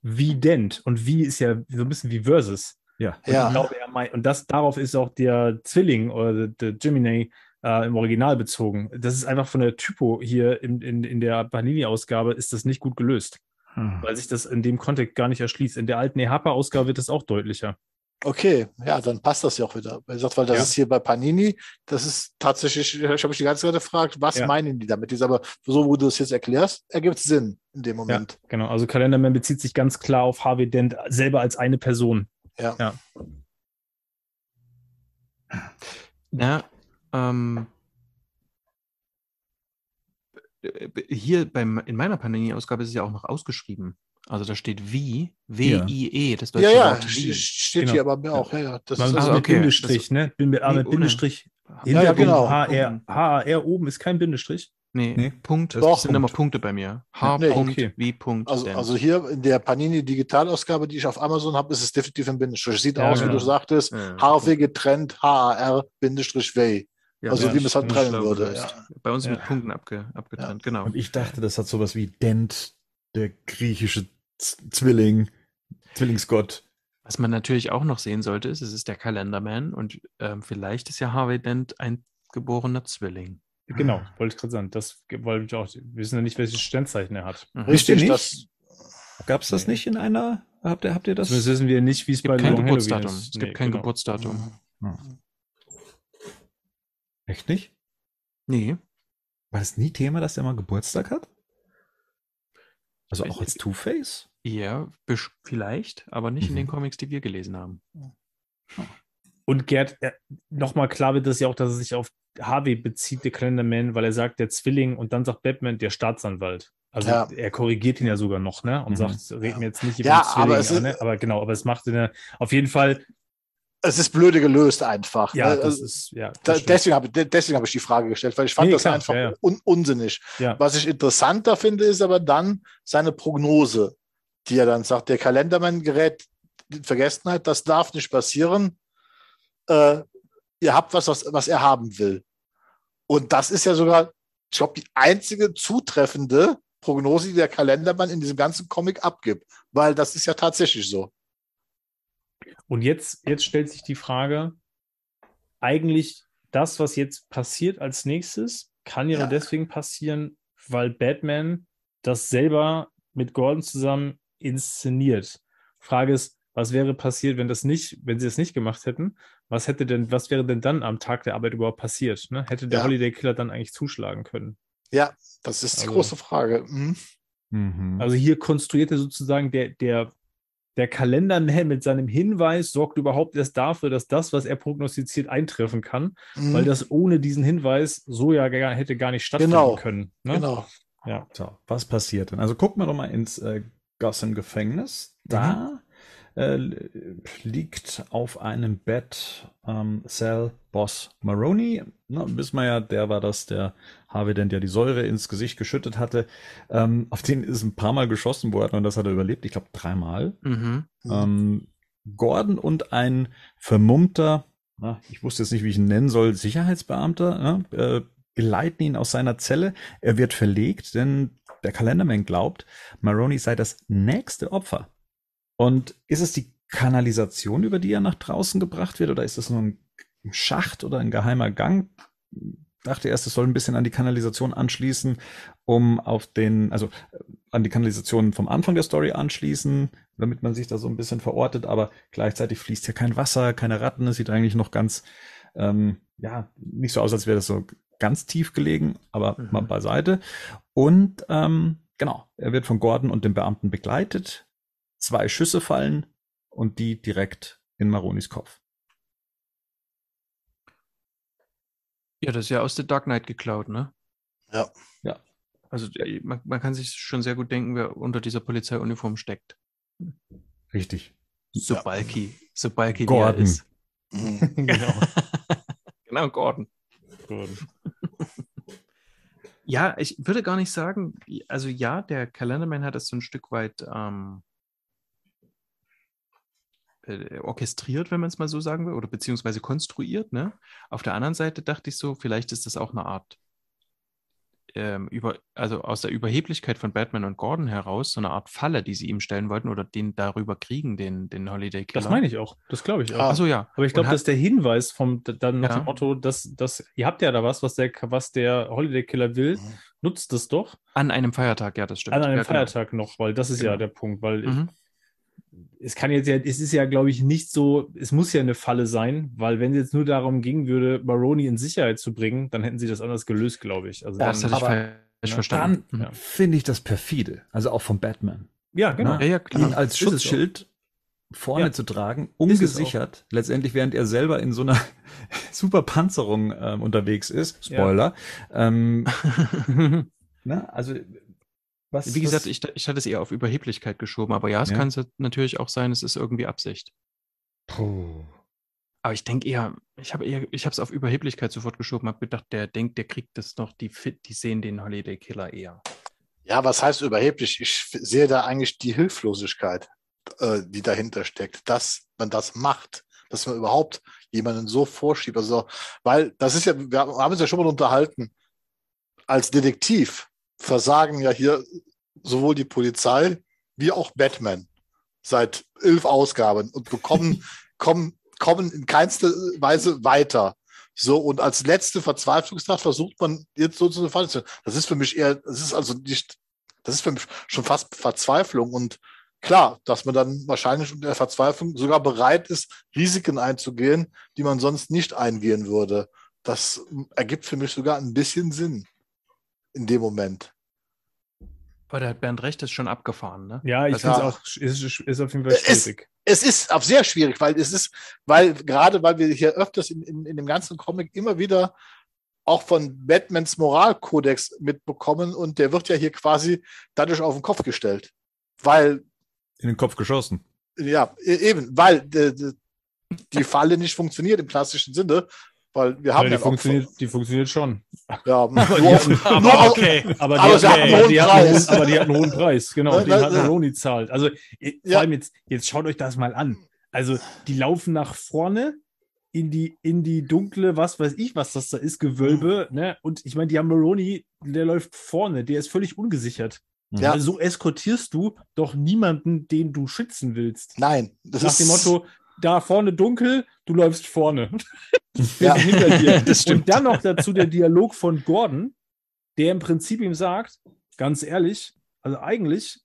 wie Dent. Und wie ist ja so ein bisschen wie Versus. ja. Und Ja. ich glaube, er meint, und das darauf ist auch der Zwilling oder der Gemini äh, im Original bezogen. Das ist einfach von der Typo hier in, in, in der Panini-Ausgabe ist das nicht gut gelöst, Hm. weil sich das in dem Kontext gar nicht erschließt. In der alten EHPA-Ausgabe wird das auch deutlicher. Okay, ja, dann passt das ja auch wieder. Er sagt, weil das Ja. ist hier bei Panini, das ist tatsächlich, ich habe mich die ganze Zeit gefragt, was Ja. meinen die damit? Ist aber so, wo du es jetzt erklärst, ergibt es Sinn in dem Moment. Genau, also Kalenderman bezieht sich ganz klar auf Harvey Dent selber als eine Person. Ja. Ja. Ja, ähm, äh, hier beim, in meiner Panini-Ausgabe ist es ja auch noch ausgeschrieben. Also da steht wie, W-I-E, das Ja, deutsche ja, Wort st- wie. steht Genau. hier aber mir auch. Ja, ja, das Man ist also mit okay. Bindestrich, ne? Bin, mit ohne. Bindestrich. Ja, Hintergrund genau. HR, HAR oben ist kein Bindestrich. Nee, Nee, Punkt. das Das ist sind immer Punkt. Punkte bei mir. H. Nee, Punkt, okay. wie Punkt. also, also hier in der Panini Digitalausgabe, die ich auf Amazon habe, ist es definitiv ein Bindestrich. Sieht Ja, aus, wie genau. du sagtest, Ja, HW getrennt, HAR, Bindestrich W. ja, also ja, wie man es halt trennen würde. Ja. Bei uns Ja. mit Punkten abge, abgetrennt, genau. Und ich dachte, das hat sowas wie Dent, der griechische Z Zwilling, Zwillingsgott. Was man natürlich auch noch sehen sollte, ist, es ist der Kalenderman und ähm, vielleicht ist ja Harvey Dent ein geborener Zwilling. Genau, wollte ich gerade sagen. Das wollte ich auch. Wir wissen ja nicht, welches Sternzeichen er hat. Mhm. Richtig, nicht? das, Gab es das Nee. nicht in einer? Habt ihr, habt ihr das? Zumindest wissen wir nicht, wie es bei gibt kein Long Geburtsdatum. ist. Es gibt Nee, kein genau. Geburtsdatum. Echt nicht? Nee. War das nie Thema, dass der mal Geburtstag hat? Also auch als Two-Face? Ja, vielleicht, aber nicht in den Mhm. Comics, die wir gelesen haben. Und Gerd, äh, nochmal klar wird das ja auch, dass es sich auf Harvey bezieht der Calendarman, weil er sagt, der Zwilling und dann sagt Batman, der Staatsanwalt. Also ja. er korrigiert ihn ja sogar noch, ne? Und mhm. sagt, red mir jetzt nicht über ja, Zwilling aber, an, ne? aber genau, aber es macht eine, auf jeden Fall. Es ist blöde gelöst einfach. Ja, ne? das also, ist, ja. Das deswegen habe deswegen hab ich die Frage gestellt, weil ich fand nee, das klar, einfach ja, un unsinnig. Was ich interessanter finde, ist aber dann seine Prognose, die er dann sagt, der Kalendermann gerät in Vergessenheit, das darf nicht passieren. Äh, ihr habt was, was, was er haben will. Und das ist ja sogar, ich glaube, die einzige zutreffende Prognose, die der Kalendermann in diesem ganzen Comic abgibt, weil das ist ja tatsächlich so. Und jetzt, jetzt stellt sich die Frage, eigentlich das, was jetzt passiert als nächstes, kann ja, ja. deswegen passieren, weil Batman das selber mit Gordon zusammen inszeniert. Frage ist, was wäre passiert, wenn das nicht, wenn sie das nicht gemacht hätten? Was hätte denn, was wäre denn dann am Tag der Arbeit überhaupt passiert? Ne? Hätte der ja. Holiday Killer dann eigentlich zuschlagen können? Ja, das ist die also, große Frage. Mhm. mhm. Also hier konstruiert er sozusagen der, der, der Kalenderman *laughs* mit seinem Hinweis sorgt überhaupt erst dafür, dass das, was er prognostiziert, eintreffen kann, mhm. weil das ohne diesen Hinweis so ja gar, hätte gar nicht stattfinden genau. können. Ne? Genau. Ja. So, was passiert denn? Also gucken wir doch mal ins äh, Gotham-Gefängnis. Da mhm äh, liegt auf einem Bett ähm, Cell Boss Maroney. Na, wissen wir ja, der war das, der Harvey denn ja die Säure ins Gesicht geschüttet hatte. Ähm, auf den ist ein paar Mal geschossen worden und das hat er überlebt. Ich glaube dreimal. Mhm. Ähm, Gordon und ein vermummter, na, ich wusste jetzt nicht, wie ich ihn nennen soll, Sicherheitsbeamter, ja, äh, geleiten ihn aus seiner Zelle. Er wird verlegt, denn der Kalenderman glaubt, Maroney sei das nächste Opfer. Und ist es die Kanalisation, über die er nach draußen gebracht wird, oder ist es nur ein Schacht oder ein geheimer Gang? Dachte erst, es soll ein bisschen an die Kanalisation anschließen, um auf den, also äh, an die Kanalisation vom Anfang der Story anschließen, damit man sich da so ein bisschen verortet, aber gleichzeitig fließt hier kein Wasser, keine Ratten, es sieht eigentlich noch ganz, ähm, ja, nicht so aus, als wäre das so ganz tief gelegen, aber mhm. mal beiseite. Und ähm, genau, er wird von Gordon und dem Beamten begleitet zwei Schüsse fallen und die direkt in Maronis Kopf. Ja, das ist ja aus The Dark Knight geklaut, ne? Ja. Ja. Also man, man kann sich schon sehr gut denken, wer unter dieser Polizeiuniform steckt. Richtig. So ja. bulky, so bulky Gordon. wie er ist. Mhm. *laughs* genau. *laughs* genau, Gordon. Gordon. ja, ich würde gar nicht sagen, also ja, der Calendarman hat es so ein Stück weit ähm, äh, orchestriert, wenn man es mal so sagen will, oder beziehungsweise konstruiert. Ne? Auf der anderen Seite dachte ich so, vielleicht ist das auch eine Art, ähm, über, also aus der Überheblichkeit von Batman und Gordon heraus, so eine Art Falle, die sie ihm stellen wollten oder den darüber kriegen, den, den Holiday Killer. Das meine ich auch, das glaube ich auch. Achso, ja. Aber ich glaube, dass der Hinweis vom, dann nach ja. dem Motto, dass, dass ihr habt ja da was, was der, was der Holiday Killer will, mhm. nutzt es doch. An einem Feiertag, ja, das stimmt. An einem ja, genau. Feiertag genau. noch, weil das ist genau. ja der Punkt, weil mhm. ich, es kann jetzt ja, es ist ja, glaube ich, nicht so, es muss ja eine Falle sein, weil wenn es jetzt nur darum ging würde, Baroni in Sicherheit zu bringen, dann hätten sie das anders gelöst, glaube ich. Also das dann, hatte ich falsch ja, verstanden. Dann ja. finde ich das perfide, also auch von Batman. Ja, genau. Ja, ja, klar. Ihn als Schutzschild vorne ja. zu tragen, ungesichert, letztendlich während er selber in so einer *laughs* super Panzerung ähm, unterwegs ist. Spoiler. Ähm, *laughs* na, also was, Wie gesagt, ich, ich hatte es eher auf Überheblichkeit geschoben, aber ja, es ja. kann natürlich auch sein, es ist irgendwie Absicht. Puh. Aber ich denke eher, ich habe eher, ich habe es auf Überheblichkeit sofort geschoben, habe gedacht, der denkt, der kriegt das noch, die, die sehen den Holiday Killer eher. Ja, was heißt überheblich? Ich sehe da eigentlich die Hilflosigkeit, äh, die dahinter steckt, dass man das macht, dass man überhaupt jemanden so vorschiebt. Also, weil das ist ja, wir haben uns ja schon mal unterhalten, als Detektiv versagen ja hier sowohl die Polizei wie auch Batman seit elf Ausgaben und bekommen, *laughs* kommen, kommen in keinster Weise weiter. So, und als letzte Verzweiflungstat versucht man jetzt so zu fallen. Das ist für mich eher, das ist also nicht, das ist für mich schon fast Verzweiflung und klar, dass man dann wahrscheinlich in der Verzweiflung sogar bereit ist, Risiken einzugehen, die man sonst nicht eingehen würde. Das ergibt für mich sogar ein bisschen Sinn in dem Moment. Aber der hat Bernd recht, ist schon abgefahren, ne? Ja, ich finde es auch, ist, ist auf jeden Fall schwierig. Es, es ist auch sehr schwierig, weil es ist, weil gerade weil wir hier öfters in, in, in dem ganzen Comic immer wieder auch von Batmans Moralkodex mitbekommen und der wird ja hier quasi dadurch auf den Kopf gestellt. Weil. In den Kopf geschossen. Ja, e-, eben, weil die, die Falle nicht funktioniert im klassischen Sinne. Weil wir haben ja, die, funktioniert, die funktioniert schon. Ja, *laughs* aber, die hatten, aber, okay. aber, die, aber, hatten, okay. die hatten, aber die hatten einen hohen Preis, genau. Den hat Maloney zahlt. Also vor ja. allem jetzt, jetzt schaut euch das mal an. Also die laufen nach vorne in die, in die dunkle, was weiß ich, was das da ist, Gewölbe. Ne? Und ich meine, die haben Maroni, der läuft vorne, der ist völlig ungesichert. Ja. Also so eskortierst du doch niemanden, den du schützen willst. Nein. Das Nach dem Motto, da vorne dunkel, du läufst vorne. *laughs* ja. *laughs* hinter dir. *laughs* Das stimmt. Und dann noch dazu der Dialog von Gordon, der im Prinzip ihm sagt, ganz ehrlich, also eigentlich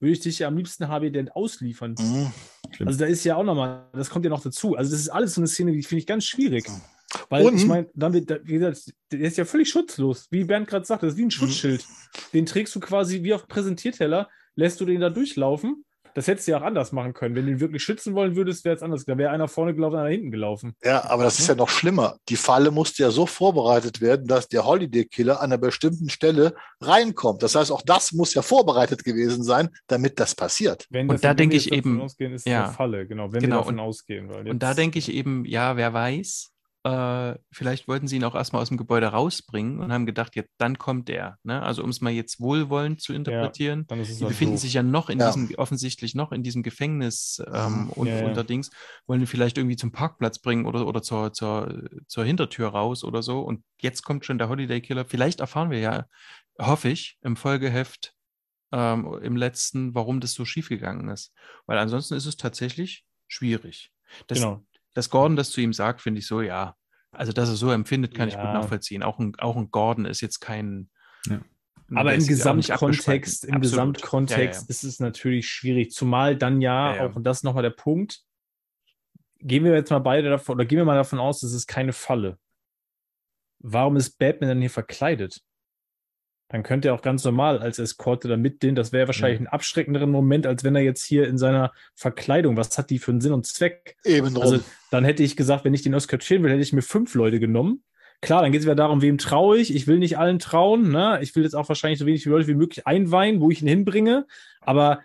würde ich dich ja am liebsten HB ausliefern. Mhm. Also da ist ja auch nochmal, das kommt ja noch dazu. Also das ist alles so eine Szene, die finde ich ganz schwierig. Weil und? ich meine, dann wird, wie gesagt, der ist ja völlig schutzlos. Wie Bernd gerade sagte, das ist wie ein mhm. Schutzschild. Mhm. Den trägst du quasi wie auf Präsentierteller, lässt du den da durchlaufen das hättest du ja auch anders machen können. Wenn du ihn wirklich schützen wollen würdest, wäre es anders. Da wäre einer vorne gelaufen, einer hinten gelaufen. Ja, aber das ist ja noch schlimmer. Die Falle musste ja so vorbereitet werden, dass der Holiday Killer an einer bestimmten Stelle reinkommt. Das heißt, auch das muss ja vorbereitet gewesen sein, damit das passiert. Wenn das, und da denke ich eben, ausgehen, ist ja, eine Falle, genau, wenn genau, wir davon und, ausgehen. und da denke ich eben, ja, wer weiß, äh, vielleicht wollten sie ihn auch erstmal aus dem Gebäude rausbringen und haben gedacht, jetzt dann kommt er. Ne? Also um es mal jetzt wohlwollend zu interpretieren. Ja, die befinden doof. sich ja noch in ja. diesem, offensichtlich noch in diesem Gefängnis ähm, und ja, unterdings, wollen ihn vielleicht irgendwie zum Parkplatz bringen oder, oder zur, zur, zur Hintertür raus oder so. Und jetzt kommt schon der Holiday Killer. Vielleicht erfahren wir ja, hoffe ich, im Folgeheft ähm, im letzten, warum das so schiefgegangen ist. Weil ansonsten ist es tatsächlich schwierig. Das, genau dass Gordon das zu ihm sagt, finde ich so, ja. Also, dass er so empfindet, kann ja. ich gut nachvollziehen. Auch ein, auch ein Gordon ist jetzt kein. Ja. Aber im Gesamtkontext, im Gesamtkontext ja, ist es natürlich schwierig. Zumal dann ja, auch, und das ist nochmal der Punkt, gehen wir jetzt mal beide davon, oder gehen wir mal davon aus, es ist keine Falle. Warum ist Batman dann hier verkleidet? Dann könnte er auch ganz normal als Eskorte da mitdienen. Das wäre wahrscheinlich ja. ein abschreckenderen Moment, als wenn er jetzt hier in seiner Verkleidung, was hat die für einen Sinn und Zweck? Eben Also dann hätte ich gesagt, wenn ich den eskortieren will, hätte ich mir fünf Leute genommen. Klar, dann geht es wieder darum, wem traue ich. Ich will nicht allen trauen. Ne? Ich will jetzt auch wahrscheinlich so wenig Leute wie möglich einweihen, wo ich ihn hinbringe. Aber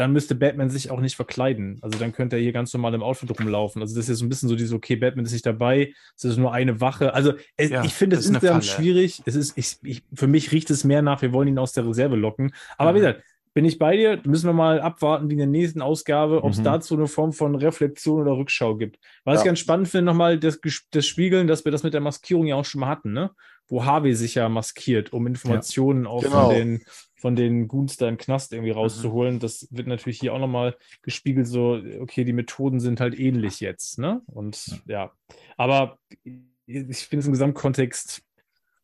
dann müsste Batman sich auch nicht verkleiden. Also dann könnte er hier ganz normal im Outfit rumlaufen. Also das ist jetzt so ein bisschen so dieses, okay, Batman ist nicht dabei, es ist nur eine Wache. Also es, ja, ich finde es insgesamt schwierig. Es ist, ich, ich, für mich riecht es mehr nach, wir wollen ihn aus der Reserve locken. Aber mhm. wie gesagt, bin ich bei dir, müssen wir mal abwarten wie in der nächsten Ausgabe, ob es mhm. dazu eine Form von Reflexion oder Rückschau gibt. Was ja. ich ganz spannend finde, nochmal das, das Spiegeln, dass wir das mit der Maskierung ja auch schon mal hatten, ne? Wo Harvey sich ja maskiert, um Informationen ja. auch genau. von den von den Goons da im Knast irgendwie mhm. rauszuholen. Mhm. Das wird natürlich hier auch nochmal gespiegelt, so, okay, die Methoden sind halt ähnlich jetzt, ne? Und ja, ja. aber ich finde es im Gesamtkontext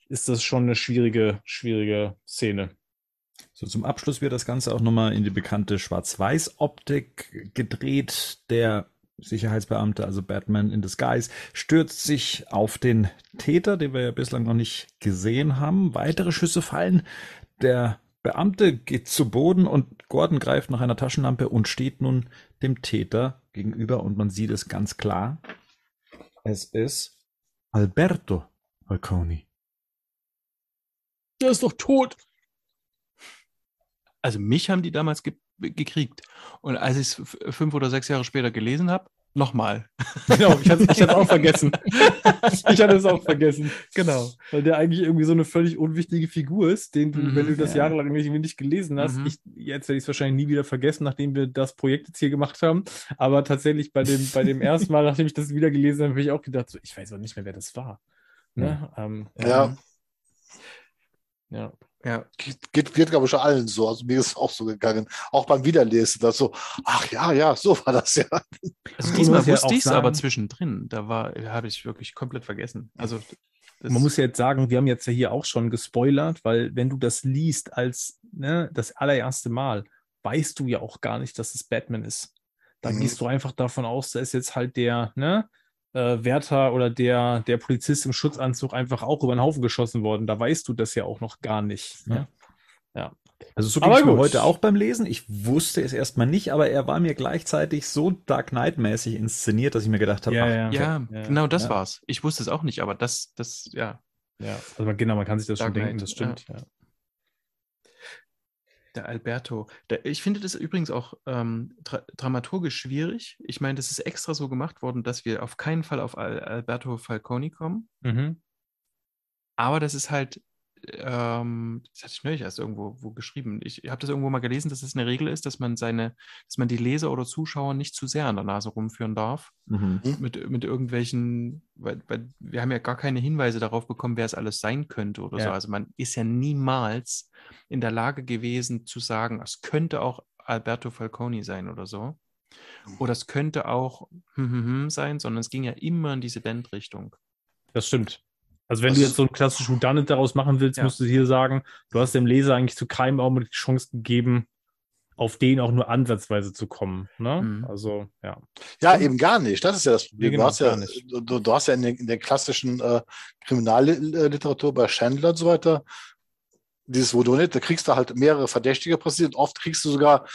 ist das schon eine schwierige, schwierige Szene. So, zum Abschluss wird das Ganze auch nochmal in die bekannte Schwarz-Weiß-Optik gedreht. Der Sicherheitsbeamte, also Batman in Disguise, stürzt sich auf den Täter, den wir ja bislang noch nicht gesehen haben. Weitere Schüsse fallen. Der Beamte geht zu Boden und Gordon greift nach einer Taschenlampe und steht nun dem Täter gegenüber und man sieht es ganz klar. Es ist Alberto Falconi. Der ist doch tot. Also mich haben die damals ge gekriegt. Und als ich es fünf oder sechs Jahre später gelesen habe, Nochmal. *laughs* Genau, ich hatte es auch vergessen. *laughs* ich hatte es auch vergessen. Genau. Weil der eigentlich irgendwie so eine völlig unwichtige Figur ist, den du, mhm, wenn du das ja. jahrelang irgendwie nicht gelesen hast, mhm. ich, jetzt werde ich es wahrscheinlich nie wieder vergessen, nachdem wir das Projekt jetzt hier gemacht haben. Aber tatsächlich bei dem, bei dem ersten Mal, *laughs* nachdem ich das wieder gelesen habe, habe ich auch gedacht, so, ich weiß auch nicht mehr, wer das war. Ne? Ähm, ja. Ja. Ja. Geht, geht, glaube ich, schon allen so. Also mir ist es auch so gegangen. Auch beim Wiederlesen, dass so, ach ja, ja, so war das ja. Also diesmal wusste ich es aber zwischendrin. Da war, habe ich wirklich komplett vergessen. Also man muss ja jetzt sagen, wir haben jetzt ja hier auch schon gespoilert, weil wenn du das liest als ne, das allererste Mal, weißt du ja auch gar nicht, dass es Batman ist. Da mhm. gehst du einfach davon aus, da ist jetzt halt der, ne, äh, Wärter oder der, der Polizist im Schutzanzug einfach auch über den Haufen geschossen worden. Da weißt du das ja auch noch gar nicht. Ne? Ja. ja. Also so ging es mir heute auch beim Lesen. Ich wusste es erstmal nicht, aber er war mir gleichzeitig so Dark Knight-mäßig inszeniert, dass ich mir gedacht habe, ja, ja. ja, ja, genau das war's. Ich wusste es auch nicht, aber das, das, ja. Ja, also man, genau, man kann sich das Dark schon Knight, denken, das stimmt. Ja. Der Alberto. Der, ich finde das übrigens auch ähm, dra dramaturgisch schwierig. Ich meine, das ist extra so gemacht worden, dass wir auf keinen Fall auf Al Alberto Falconi kommen. Mhm. Aber das ist halt ähm, das hatte ich neulich erst irgendwo wo geschrieben. Ich habe das irgendwo mal gelesen, dass es eine Regel ist, dass man seine, dass man die Leser oder Zuschauer nicht zu sehr an der Nase rumführen darf. Mhm. Mit, mit irgendwelchen, weil, weil wir haben ja gar keine Hinweise darauf bekommen, wer es alles sein könnte oder ja. so. Also man ist ja niemals in der Lage gewesen zu sagen, es könnte auch Alberto Falconi sein oder so. Oder es könnte auch hm, hm, hm sein, sondern es ging ja immer in diese Bandrichtung. Das stimmt. Also wenn Was? du jetzt so einen klassischen Whodunit daraus machen willst, ja. musst du hier sagen, du hast dem Leser eigentlich zu keinem Augenblick die Chance gegeben, auf den auch nur ansatzweise zu kommen. Ne? Mhm. Also, ja. Ja, eben gar nicht. Das ist ja das Problem. Genau, du, hast ja, du, du, hast ja in, den, in der klassischen äh, Kriminalliteratur bei Chandler und so weiter, dieses Whodunit, da kriegst du halt mehrere Verdächtige präsentiert. Oft kriegst du sogar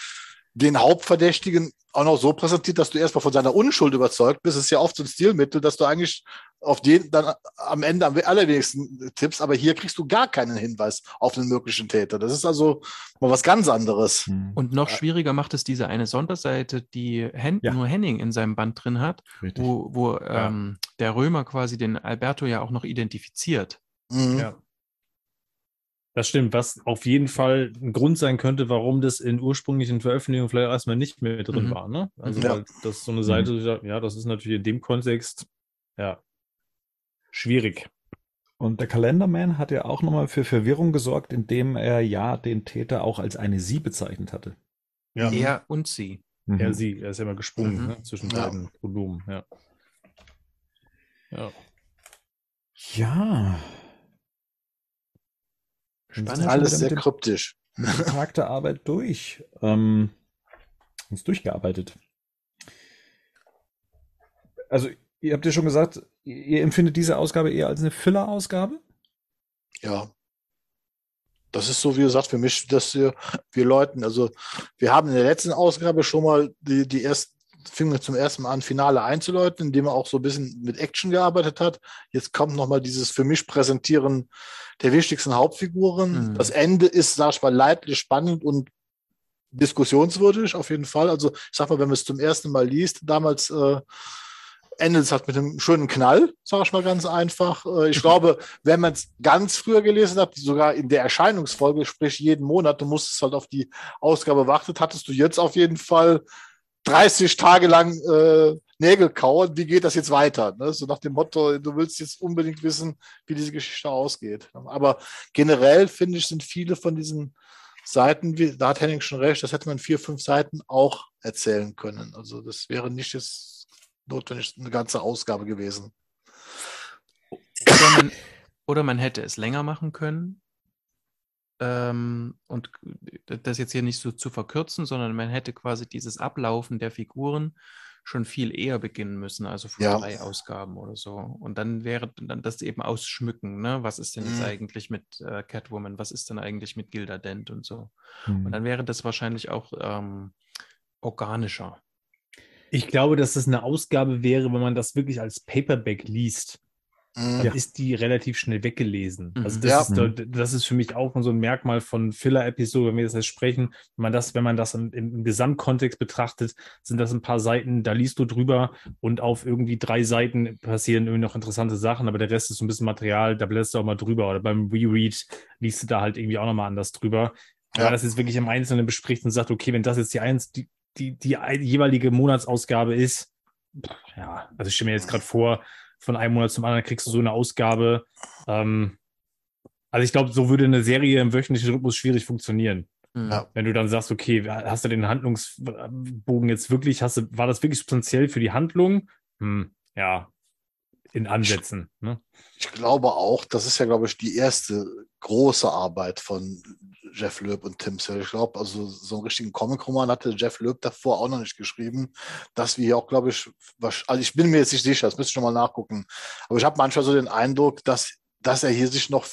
den Hauptverdächtigen auch noch so präsentiert, dass du erstmal von seiner Unschuld überzeugt bist. Das ist ja oft so ein Stilmittel, dass du eigentlich auf den dann am Ende am allerwenigsten tippst, aber hier kriegst du gar keinen Hinweis auf einen möglichen Täter. Das ist also mal was ganz anderes. Hm. Und noch schwieriger macht es diese eine Sonderseite, die Hen ja. nur Henning in seinem Band drin hat, Richtig. wo, wo ja. ähm, der Römer quasi den Alberto ja auch noch identifiziert. Mhm. Ja. Das stimmt, was auf jeden Fall ein Grund sein könnte, warum das in ursprünglichen Veröffentlichungen vielleicht erstmal nicht mehr drin mhm. war. Ne? Also, ja. das ist so eine Seite, mhm. ja, das ist natürlich in dem Kontext, ja, schwierig. Und der Kalenderman hat ja auch nochmal für Verwirrung gesorgt, indem er ja den Täter auch als eine Sie bezeichnet hatte. Ja. Er und sie. Mhm. Er, sie, er ist ja immer gesprungen mhm. ne? zwischen ja. beiden Pronomen, ja. Ja. Ja, Spannend. Alles sehr kryptisch. *laughs* Charakterarbeit durch. Ähm, uns durchgearbeitet. Also, ihr habt ja schon gesagt, ihr empfindet diese Ausgabe eher als eine Filler-Ausgabe? Ja. Das ist so, wie gesagt, für mich, dass wir, wir Leuten, also wir haben in der letzten Ausgabe schon mal die, die ersten fing wir zum ersten Mal an, Finale einzuläuten, indem er auch so ein bisschen mit Action gearbeitet hat. Jetzt kommt nochmal dieses für mich Präsentieren der wichtigsten Hauptfiguren. Mhm. Das Ende ist, sag ich mal, leidlich spannend und diskussionswürdig auf jeden Fall. Also ich sag mal, wenn man es zum ersten Mal liest, damals äh, endet es halt mit einem schönen Knall, sage ich mal ganz einfach. Äh, ich *laughs* glaube, wenn man es ganz früher gelesen hat, sogar in der Erscheinungsfolge, sprich jeden Monat, du musstest halt auf die Ausgabe wartet, hattest du jetzt auf jeden Fall 30 Tage lang äh, Nägel kauen, wie geht das jetzt weiter? Ne? So nach dem Motto, du willst jetzt unbedingt wissen, wie diese Geschichte ausgeht. Aber generell finde ich, sind viele von diesen Seiten, wie, da hat Henning schon recht, das hätte man vier, fünf Seiten auch erzählen können. Also das wäre nicht jetzt notwendig eine ganze Ausgabe gewesen. Oder man, oder man hätte es länger machen können, ähm, und das jetzt hier nicht so zu verkürzen, sondern man hätte quasi dieses Ablaufen der Figuren schon viel eher beginnen müssen, also vor ja. drei Ausgaben oder so. Und dann wäre dann das eben ausschmücken, ne? Was ist denn jetzt mhm. eigentlich mit äh, Catwoman? Was ist denn eigentlich mit Gilda Dent und so? Mhm. Und dann wäre das wahrscheinlich auch ähm, organischer. Ich glaube, dass das eine Ausgabe wäre, wenn man das wirklich als Paperback liest. Mhm. dann ist die relativ schnell weggelesen. Mhm. Also das, ja. ist, das ist für mich auch so ein Merkmal von Filler-Episoden, wenn wir das jetzt sprechen. Wenn man das, wenn man das im, im, Gesamtkontext betrachtet, sind das ein paar Seiten, da liest du drüber und auf irgendwie drei Seiten passieren irgendwie noch interessante Sachen, aber der Rest ist so ein bisschen Material, da blätterst du auch mal drüber oder beim Reread liest du da halt irgendwie auch nochmal anders drüber. Ja. Wenn das jetzt wirklich im Einzelnen bespricht und sagt, okay, wenn das jetzt die, eins, die, die, die jeweilige Monatsausgabe ist, ja, also ich stelle mir jetzt gerade vor, von einem Monat zum anderen kriegst du so eine Ausgabe. Ähm, also ich glaube, so würde eine Serie im wöchentlichen Rhythmus schwierig funktionieren. Mhm. Ja. Wenn du dann sagst, okay, hast du den Handlungsbogen jetzt wirklich, hast du, war das wirklich substanziell für die Handlung? Hm, ja, in Ansätzen. Ne? Ich glaube auch, das ist ja, glaube ich, die erste große Arbeit von Jeff Loeb und Tim Sale. Ich glaube, also so einen richtigen Comic-Roman hatte Jeff Loeb davor auch noch nicht geschrieben. Dass wir hier auch, glaube ich, also ich bin mir jetzt nicht sicher, das müsste ich schon mal nachgucken. Aber ich habe manchmal so den Eindruck, dass dass er hier sich noch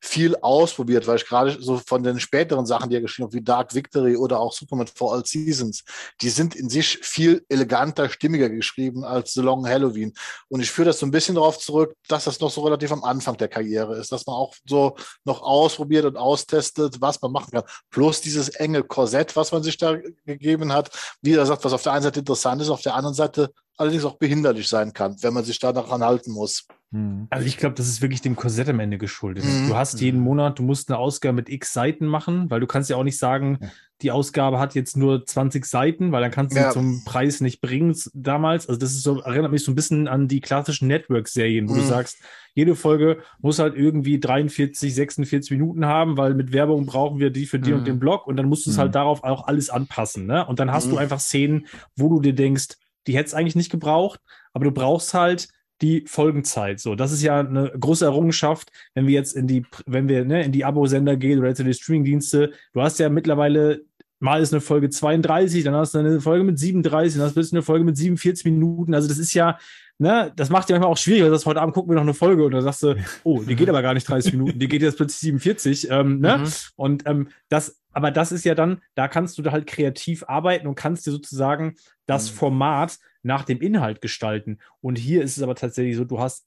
viel ausprobiert, weil ich gerade so von den späteren Sachen, die er geschrieben hat, wie Dark Victory oder auch Superman for All Seasons, die sind in sich viel eleganter, stimmiger geschrieben als The Long Halloween. Und ich führe das so ein bisschen darauf zurück, dass das noch so relativ am Anfang der Karriere ist, dass man auch so noch ausprobiert und austestet, was man machen kann. Plus dieses enge Korsett, was man sich da gegeben hat, wie er sagt, was auf der einen Seite interessant ist, auf der anderen Seite allerdings auch behinderlich sein kann, wenn man sich da daran halten muss. Hm. Also ich glaube, das ist wirklich dem Korsett am Ende geschuldet. Mhm. Du hast jeden Monat, du musst eine Ausgabe mit x Seiten machen, weil du kannst ja auch nicht sagen, die Ausgabe hat jetzt nur 20 Seiten, weil dann kannst du ja. sie zum Preis nicht bringen damals. Also das ist so, erinnert mich so ein bisschen an die klassischen Network-Serien, wo mhm. du sagst, jede Folge muss halt irgendwie 43, 46 Minuten haben, weil mit Werbung brauchen wir die für die mhm. und den Blog und dann musst du es halt mhm. darauf auch alles anpassen. Ne? Und dann hast du mhm. einfach Szenen, wo du dir denkst, die hätte es eigentlich nicht gebraucht, aber du brauchst halt die Folgenzeit. So, das ist ja eine große Errungenschaft, wenn wir jetzt in die, wenn wir ne, in die Abo-Sender gehen oder in die Streaming-Dienste. Du hast ja mittlerweile mal ist eine Folge 32, dann hast du eine Folge mit 37, dann hast du eine Folge mit 47 Minuten. Also das ist ja, ne, das macht ja manchmal auch schwierig. Du sagst, heute Abend gucken wir noch eine Folge und dann sagst du, *laughs* oh, die geht aber gar nicht 30 Minuten, die geht jetzt plötzlich 47. Ähm, ne? Mhm. Und ähm, das, aber das ist ja dann, da kannst du halt kreativ arbeiten und kannst dir sozusagen das mhm. Format nach dem Inhalt gestalten. Und hier ist es aber tatsächlich so, du hast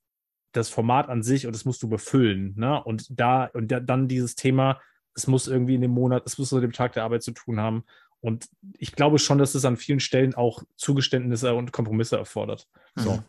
das Format an sich und das musst du befüllen. Ne? Und da, und da, dann dieses Thema, es muss irgendwie in dem Monat, es muss mit dem Tag der Arbeit zu tun haben. Und ich glaube schon, dass es an vielen Stellen auch Zugeständnisse und Kompromisse erfordert. So. Mhm.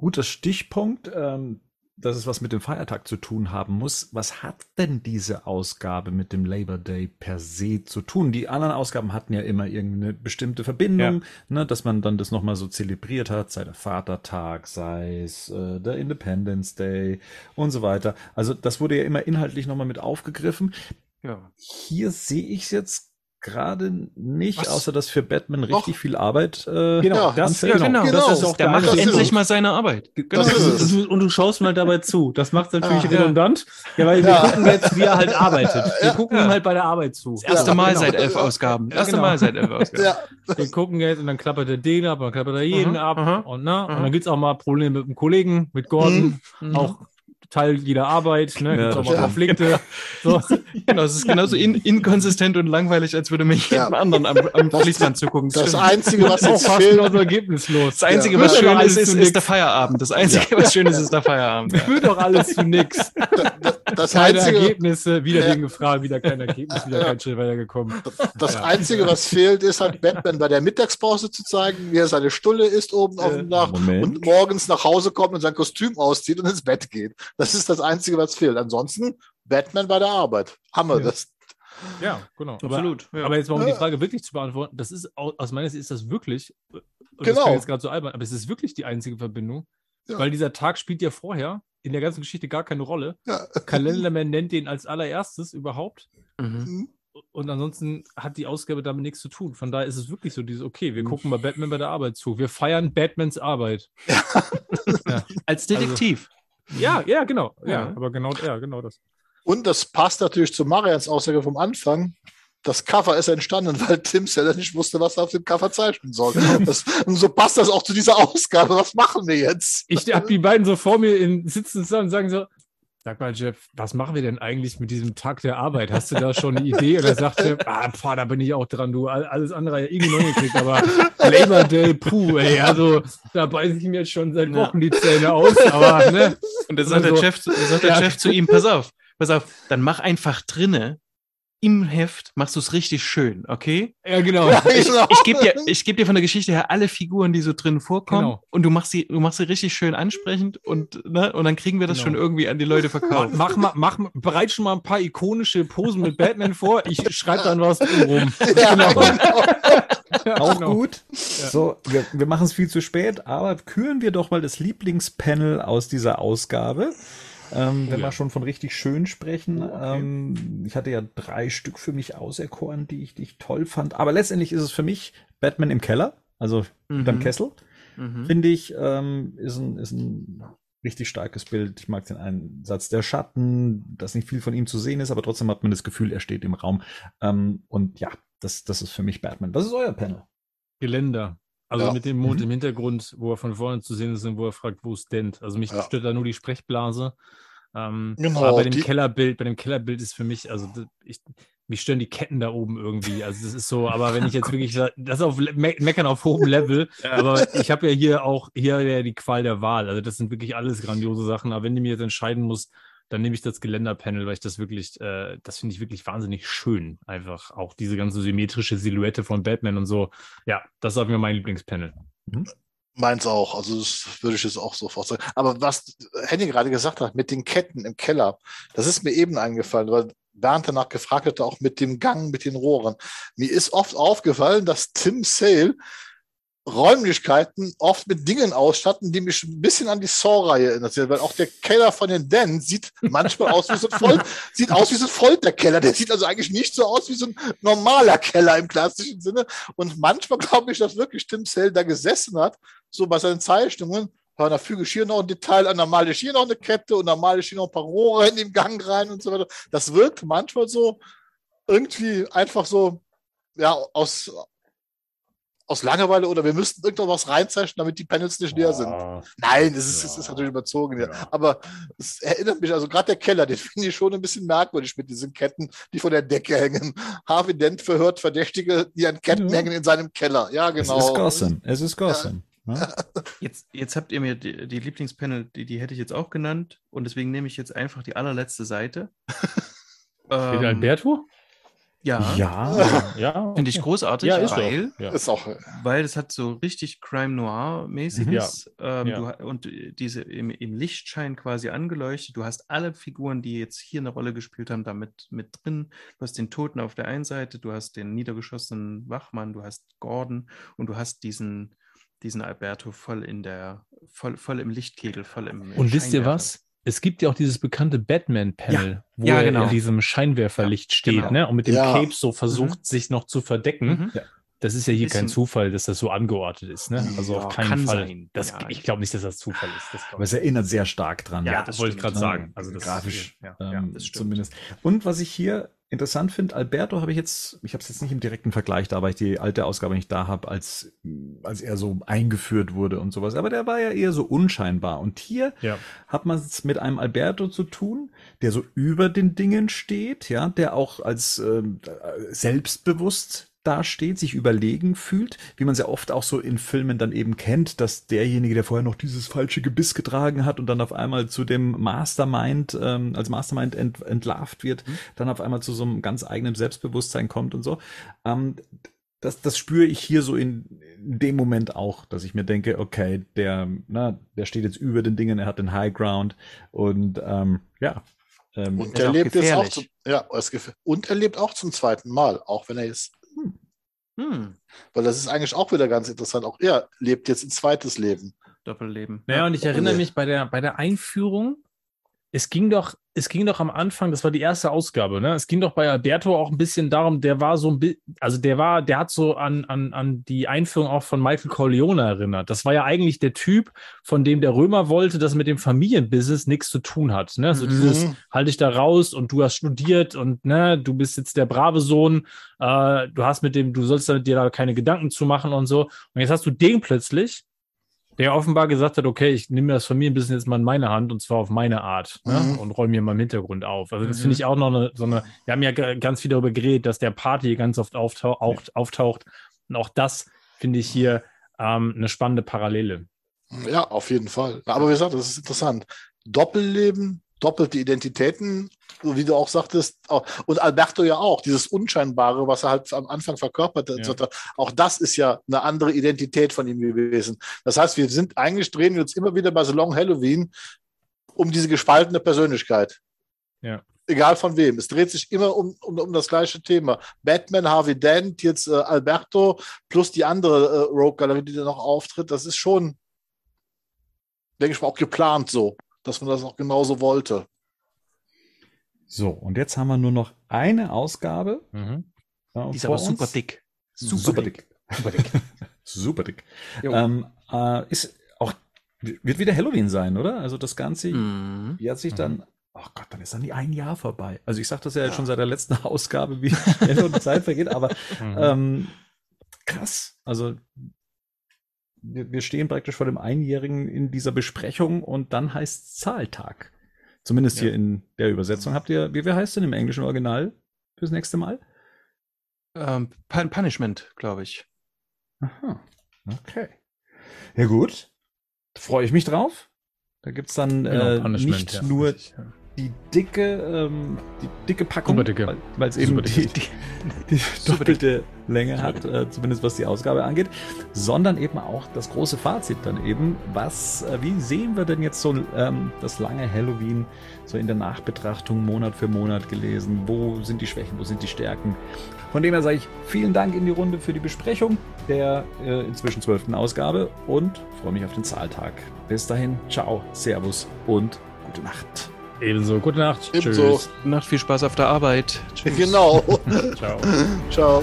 Guter Stichpunkt. Ähm, dass es was mit dem Feiertag zu tun haben muss. Was hat denn diese Ausgabe mit dem Labor Day per se zu tun? Die anderen Ausgaben hatten ja immer irgendeine bestimmte Verbindung, ja. ne, dass man dann das nochmal so zelebriert hat, sei der Vatertag, sei es äh, der Independence Day und so weiter. Also das wurde ja immer inhaltlich nochmal mit aufgegriffen. Ja. Hier sehe ich es jetzt gerade nicht, Was? außer dass für Batman richtig Doch. viel Arbeit. Äh, genau, das, ja, genau, genau. Das ist auch der macht endlich mal seine Arbeit. Genau. Und du, und, du, schaust mal dabei zu. Das macht es natürlich ah, redundant. Ja, weil wir gucken jetzt, wie er halt arbeitet. Wir gucken ihm halt bei der Arbeit zu. Das erste Mal genau. seit elf Ausgaben. Das erste genau. Mal seit elf *laughs* Ausgaben. Wir gucken jetzt und dann klappert er den ab, dann klappert er jeden -huh, ab. Und, na, uh -huh. und dann gibt's auch mal Probleme mit dem Kollegen, mit Gordon. Mhm. Auch Teil jeder Arbeit, ne? Gibt's ja, auch mal Konflikte. So. *laughs* genau, es ist genauso in, inkonsistent und langweilig, als würde mir jeden ja. anderen am, am Fließband zugucken. Das, *laughs* das Einzige, was jetzt fehlt, also ergebnislos. Das Einzige, ja. was schön ist, ist, ist, der Feierabend. Das Einzige, was schön ist, ist der Feierabend. Führt doch alles zu nix. *laughs* Das keine einzige, Ergebnisse, wieder ja. gefragt, wieder kein Ergebnis, wieder kein Schritt weitergekommen. Das ja. Einzige, was fehlt, ist halt Batman bei der Mittagspause zu zeigen, wie er seine Stulle isst oben auf dem Dach und morgens nach Hause kommt und sein Kostüm auszieht und ins Bett geht. Das ist das Einzige, was fehlt. Ansonsten Batman bei der Arbeit. Hammer. Ja. Das, ja, genau. Aber, Absolut. Ja. Aber jetzt mal um die Frage wirklich zu beantworten, das ist aus meiner Sicht ist das wirklich, und genau. das jetzt gerade so albern, aber es ist wirklich die einzige Verbindung, ja. weil dieser Tag spielt ja vorher in der ganzen Geschichte gar keine Rolle. Ja. Kalenderman nennt den als allererstes überhaupt. Mhm. mhm. Und ansonsten hat die Ausgabe damit nichts zu tun. Von daher ist es wirklich so dieses, okay, wir gucken mal Batman bei der Arbeit zu. Wir feiern Batmans Arbeit. Ja. Als Detektiv. Also, ja, ja, genau. Ja, ja, aber genau, ja, genau das. Und das passt natürlich zu Marians Aussage vom Anfang. Das Cover ist entstanden, weil Tim Seller nicht wusste, was er auf dem Cover zeichnen soll. *laughs* Das, und so passt das auch zu dieser Ausgabe. Was machen wir jetzt? Ich habe die beiden so vor mir in, sitzen zusammen und sagen so, Sag mal, Jeff, was machen wir denn eigentlich mit diesem Tag der Arbeit? Hast du da schon eine Idee? Und er sagte, *laughs* ah, pah, da bin ich auch dran, du, alles andere ja irgendwie noch gekriegt, aber Labor Day, puh, ey, also da beiße ich mir jetzt schon seit Wochen die Zähne aus, aber, ne? Und da sagt, der, Chef, sagt der. Chef zu ihm, pass auf, pass auf, dann mach einfach drinne im Heft machst du es richtig schön, okay? Ja, genau. Ja, ich, genau. ich gebe dir, ich geb dir von der Geschichte her alle Figuren, die so drin vorkommen genau. und du machst sie, du machst sie richtig schön ansprechend und, ne, und dann kriegen wir das genau. schon irgendwie an die Leute *laughs* verkauft. Mach mal, mach, bereit schon mal ein paar ikonische Posen mit Batman vor. Ich schreibe dann was rum. *laughs* Ja, genau. genau. *laughs* Auch gut. So, wir, wir machen es viel zu spät, aber küren wir doch mal das Lieblingspanel aus dieser Ausgabe. Ähm, oh, wenn ja. wir schon von richtig schön sprechen. Oh, okay. Ähm, ich hatte ja drei Stück für mich auserkoren, die ich, die ich toll fand. Aber letztendlich ist es für mich Batman im Keller, also mhm. unterm Kessel. Mhm. Finde ich, ähm, ist, ein, ist ein richtig starkes Bild. Ich mag den Einsatz der Schatten, dass nicht viel von ihm zu sehen ist, aber trotzdem hat man das Gefühl, er steht im Raum. Ähm, und ja, das, das ist für mich Batman. Was ist euer Panel? Geländer. Also ja. mit dem Mond mhm. im Hintergrund, wo er von vorne zu sehen ist und wo er fragt, wo ist Dent? Also mich ja. stört da nur die Sprechblase. Ähm, genau, aber bei dem Kellerbild, bei dem Kellerbild ist für mich, also ich, mich stören die Ketten da oben irgendwie. Also das ist so, aber wenn ich *laughs* jetzt wirklich, das auf Me Meckern auf hohem Level, *laughs* ja. aber ich habe ja hier auch hier ja die Qual der Wahl. Also das sind wirklich alles grandiose Sachen. Aber wenn ich mir jetzt entscheiden muss, dann nehme ich das Geländerpanel, weil ich das wirklich, äh, das finde ich wirklich wahnsinnig schön. Einfach auch diese ganze symmetrische Silhouette von Batman und so. Ja, das ist mir mein Lieblingspanel. Mhm. Meins auch, also das würde ich jetzt auch sofort sagen. Aber was Henny gerade gesagt hat, mit den Ketten im Keller, das ist mir eben eingefallen, weil Bernd danach gefragt hatte, auch mit dem Gang, mit den Rohren. Mir ist oft aufgefallen, dass Tim Sale Räumlichkeiten oft mit Dingen ausstatten, die mich ein bisschen an die Saw-Reihe erinnern. Weil auch der Keller von den Den sieht manchmal aus wie so ein Voll, *laughs* sieht aus wie so ein Folterkeller. Der sieht also eigentlich nicht so aus wie so ein normaler Keller im klassischen Sinne. Und manchmal glaube ich, dass wirklich Tim Sale da gesessen hat, so bei seinen Zeichnungen. Da füge ich hier noch ein Detail an, dann male ich hier noch eine Kette und dann male ich hier noch ein paar Rohre in den Gang rein und so weiter. Das wirkt manchmal so irgendwie einfach so, ja, aus, aus Langeweile oder wir müssten irgendwas reinzeichnen, damit die Panels nicht leer sind. Nein, das ist, ja. das ist natürlich überzogen. Ja. Aber es erinnert mich, also gerade der Keller, den *laughs* finde ich schon ein bisschen merkwürdig mit diesen Ketten, die von der Decke hängen. Harvey Dent verhört Verdächtige, die an Ketten ja. hängen in seinem Keller. Ja, genau. Es ist Gotham. Es ist Gotham. Ja. *laughs* Jetzt, jetzt habt ihr mir die, die Lieblingspanel, die, die hätte ich jetzt auch genannt und deswegen nehme ich jetzt einfach die allerletzte Seite. *laughs* ähm, Alberto? Ja, ja, ja. finde ich großartig, ja, ist weil, ja. ist auch, weil es hat so richtig Crime Noir-mäßiges mhm. ähm, und diese im, im, Lichtschein quasi angeleuchtet. Du hast alle Figuren, die jetzt hier eine Rolle gespielt haben, damit mit drin. Du hast den Toten auf der einen Seite, du hast den niedergeschossenen Wachmann, du hast Gordon und du hast diesen, diesen Alberto voll in der, voll, voll im Lichtkegel, voll im. Und wisst ihr was? Es gibt ja auch dieses bekannte Batman-Panel, ja. wo ja, genau. er in diesem Scheinwerferlicht steht genau. ne? und mit dem Cape so versucht, mhm. sich noch zu verdecken. Mhm. Das ist ja hier kein Zufall, dass das so angeordnet ist. Ne? Also auf keinen Fall. Sein. Das, ich glaube nicht, dass das Zufall ist. Das Aber es erinnert sehr stark dran. Ja, das wollte ich gerade sagen. Also das grafisch ähm, das zumindest. Und was ich hier interessant finde, Alberto habe ich jetzt, ich habe es jetzt nicht im direkten Vergleich da, weil ich die alte Ausgabe nicht da habe, als, als er so eingeführt wurde und sowas. Aber der war ja eher so unscheinbar. Und hier ja. hat man es mit einem Alberto zu tun, der so über den Dingen steht, ja, der auch als äh, selbstbewusst dasteht, sich überlegen fühlt, wie man sehr oft auch so in Filmen dann eben kennt, dass derjenige, der vorher noch dieses falsche Gebiss getragen hat und dann auf einmal zu dem Mastermind, ähm, als Mastermind ent, entlarvt wird, mhm. dann auf einmal zu so einem ganz eigenen Selbstbewusstsein kommt und so. Ähm, das, das spüre ich hier so in, in dem Moment auch, dass ich mir denke, okay, der, na, der steht jetzt über den Dingen, er hat den High Ground und ähm, ja. Ähm, und er lebt jetzt auch zum, ja, und er lebt auch zum zweiten Mal, auch wenn er jetzt hm. Hm. Weil das ist eigentlich auch wieder ganz interessant. Auch er lebt jetzt ein zweites Leben. Doppelleben. Naja, und ich erinnere mich bei der, bei der Einführung, es ging doch, es ging doch am Anfang, das war die erste Ausgabe, ne? Es ging doch bei Alberto auch ein bisschen darum, der war so ein bisschen, also der war, der hat so an, an, an die Einführung auch von Michael Corleone erinnert. Das war ja eigentlich der Typ, von dem der Römer wollte, dass mit dem Familienbusiness nichts zu tun hat. Ne? So mhm. dieses, halte ich da raus und du hast studiert und ne, du bist jetzt der brave Sohn, äh, du hast mit dem, du sollst dir da keine Gedanken zu machen und so. Und jetzt hast du den plötzlich, der offenbar gesagt hat, okay, ich nehme das Familienbusiness jetzt mal in meine Hand und zwar auf meine Art ne? mhm. und räume mir mal im Hintergrund auf. Also das mhm. finde ich auch noch eine, so eine, wir haben ja ganz viel darüber geredet, dass der Party ganz oft auftaucht, auch, auftaucht. Und auch das finde ich hier ähm, eine spannende Parallele. Ja, auf jeden Fall. Aber wie gesagt, das ist interessant. Doppelleben, doppelte Identitäten so wie du auch sagtest, und Alberto ja auch, dieses Unscheinbare, was er halt am Anfang verkörpert hat, ja. auch das ist ja eine andere Identität von ihm gewesen. Das heißt, wir sind eigentlich, drehen wir uns immer wieder bei Salon Halloween um diese gespaltene Persönlichkeit. Ja. Egal von wem. Es dreht sich immer um, um, um das gleiche Thema. Batman, Harvey Dent, jetzt äh, Alberto plus die andere äh, Rogue-Galerie, die da noch auftritt. Das ist schon, denke ich mal, auch geplant so, dass man das auch genauso wollte. So, und jetzt haben wir nur noch eine Ausgabe. Mhm. Die ist aber super dick. Super, super dick. dick. Super dick. *laughs* super dick. Ähm, äh, ist auch, wird wieder Halloween sein, oder? Also das Ganze, mhm. wie hat sich dann, mhm. oh Gott, dann ist dann die ein Jahr vorbei. Also ich sage das ja, ja, schon seit der letzten *laughs* Ausgabe, wie *laughs* schnell die Zeit vergeht, aber mhm. ähm, krass. Also wir, wir stehen praktisch vor dem Einjährigen in dieser Besprechung und dann heißt Zahltag. Zumindest ja. hier in der Übersetzung. Habt ihr, wie, wie heißt denn im englischen Original fürs nächste Mal? Ähm, Punishment, glaube ich. Aha. Okay. Ja, gut. Freue ich mich drauf. Da gibt es dann genau, äh, nicht ja, nur ja die dicke, ähm, die dicke Packung, weil es eben die, die, die doppelte Länge hat, äh, zumindest was die Ausgabe angeht, sondern eben auch das große Fazit dann eben, was, äh, wie sehen wir denn jetzt so ähm, das lange Halloween so in der Nachbetrachtung Monat für Monat gelesen, wo sind die Schwächen, wo sind die Stärken. Von dem her sage ich vielen Dank in die Runde für die Besprechung der äh, inzwischen zwölften Ausgabe und freue mich auf den Zahltag. Bis dahin, ciao, Servus und gute Nacht. Ebenso. Gute Nacht. Ebenso. Tschüss. Gute Nacht. Viel Spaß auf der Arbeit. Tschüss. Genau. *laughs* Ciao. Ciao.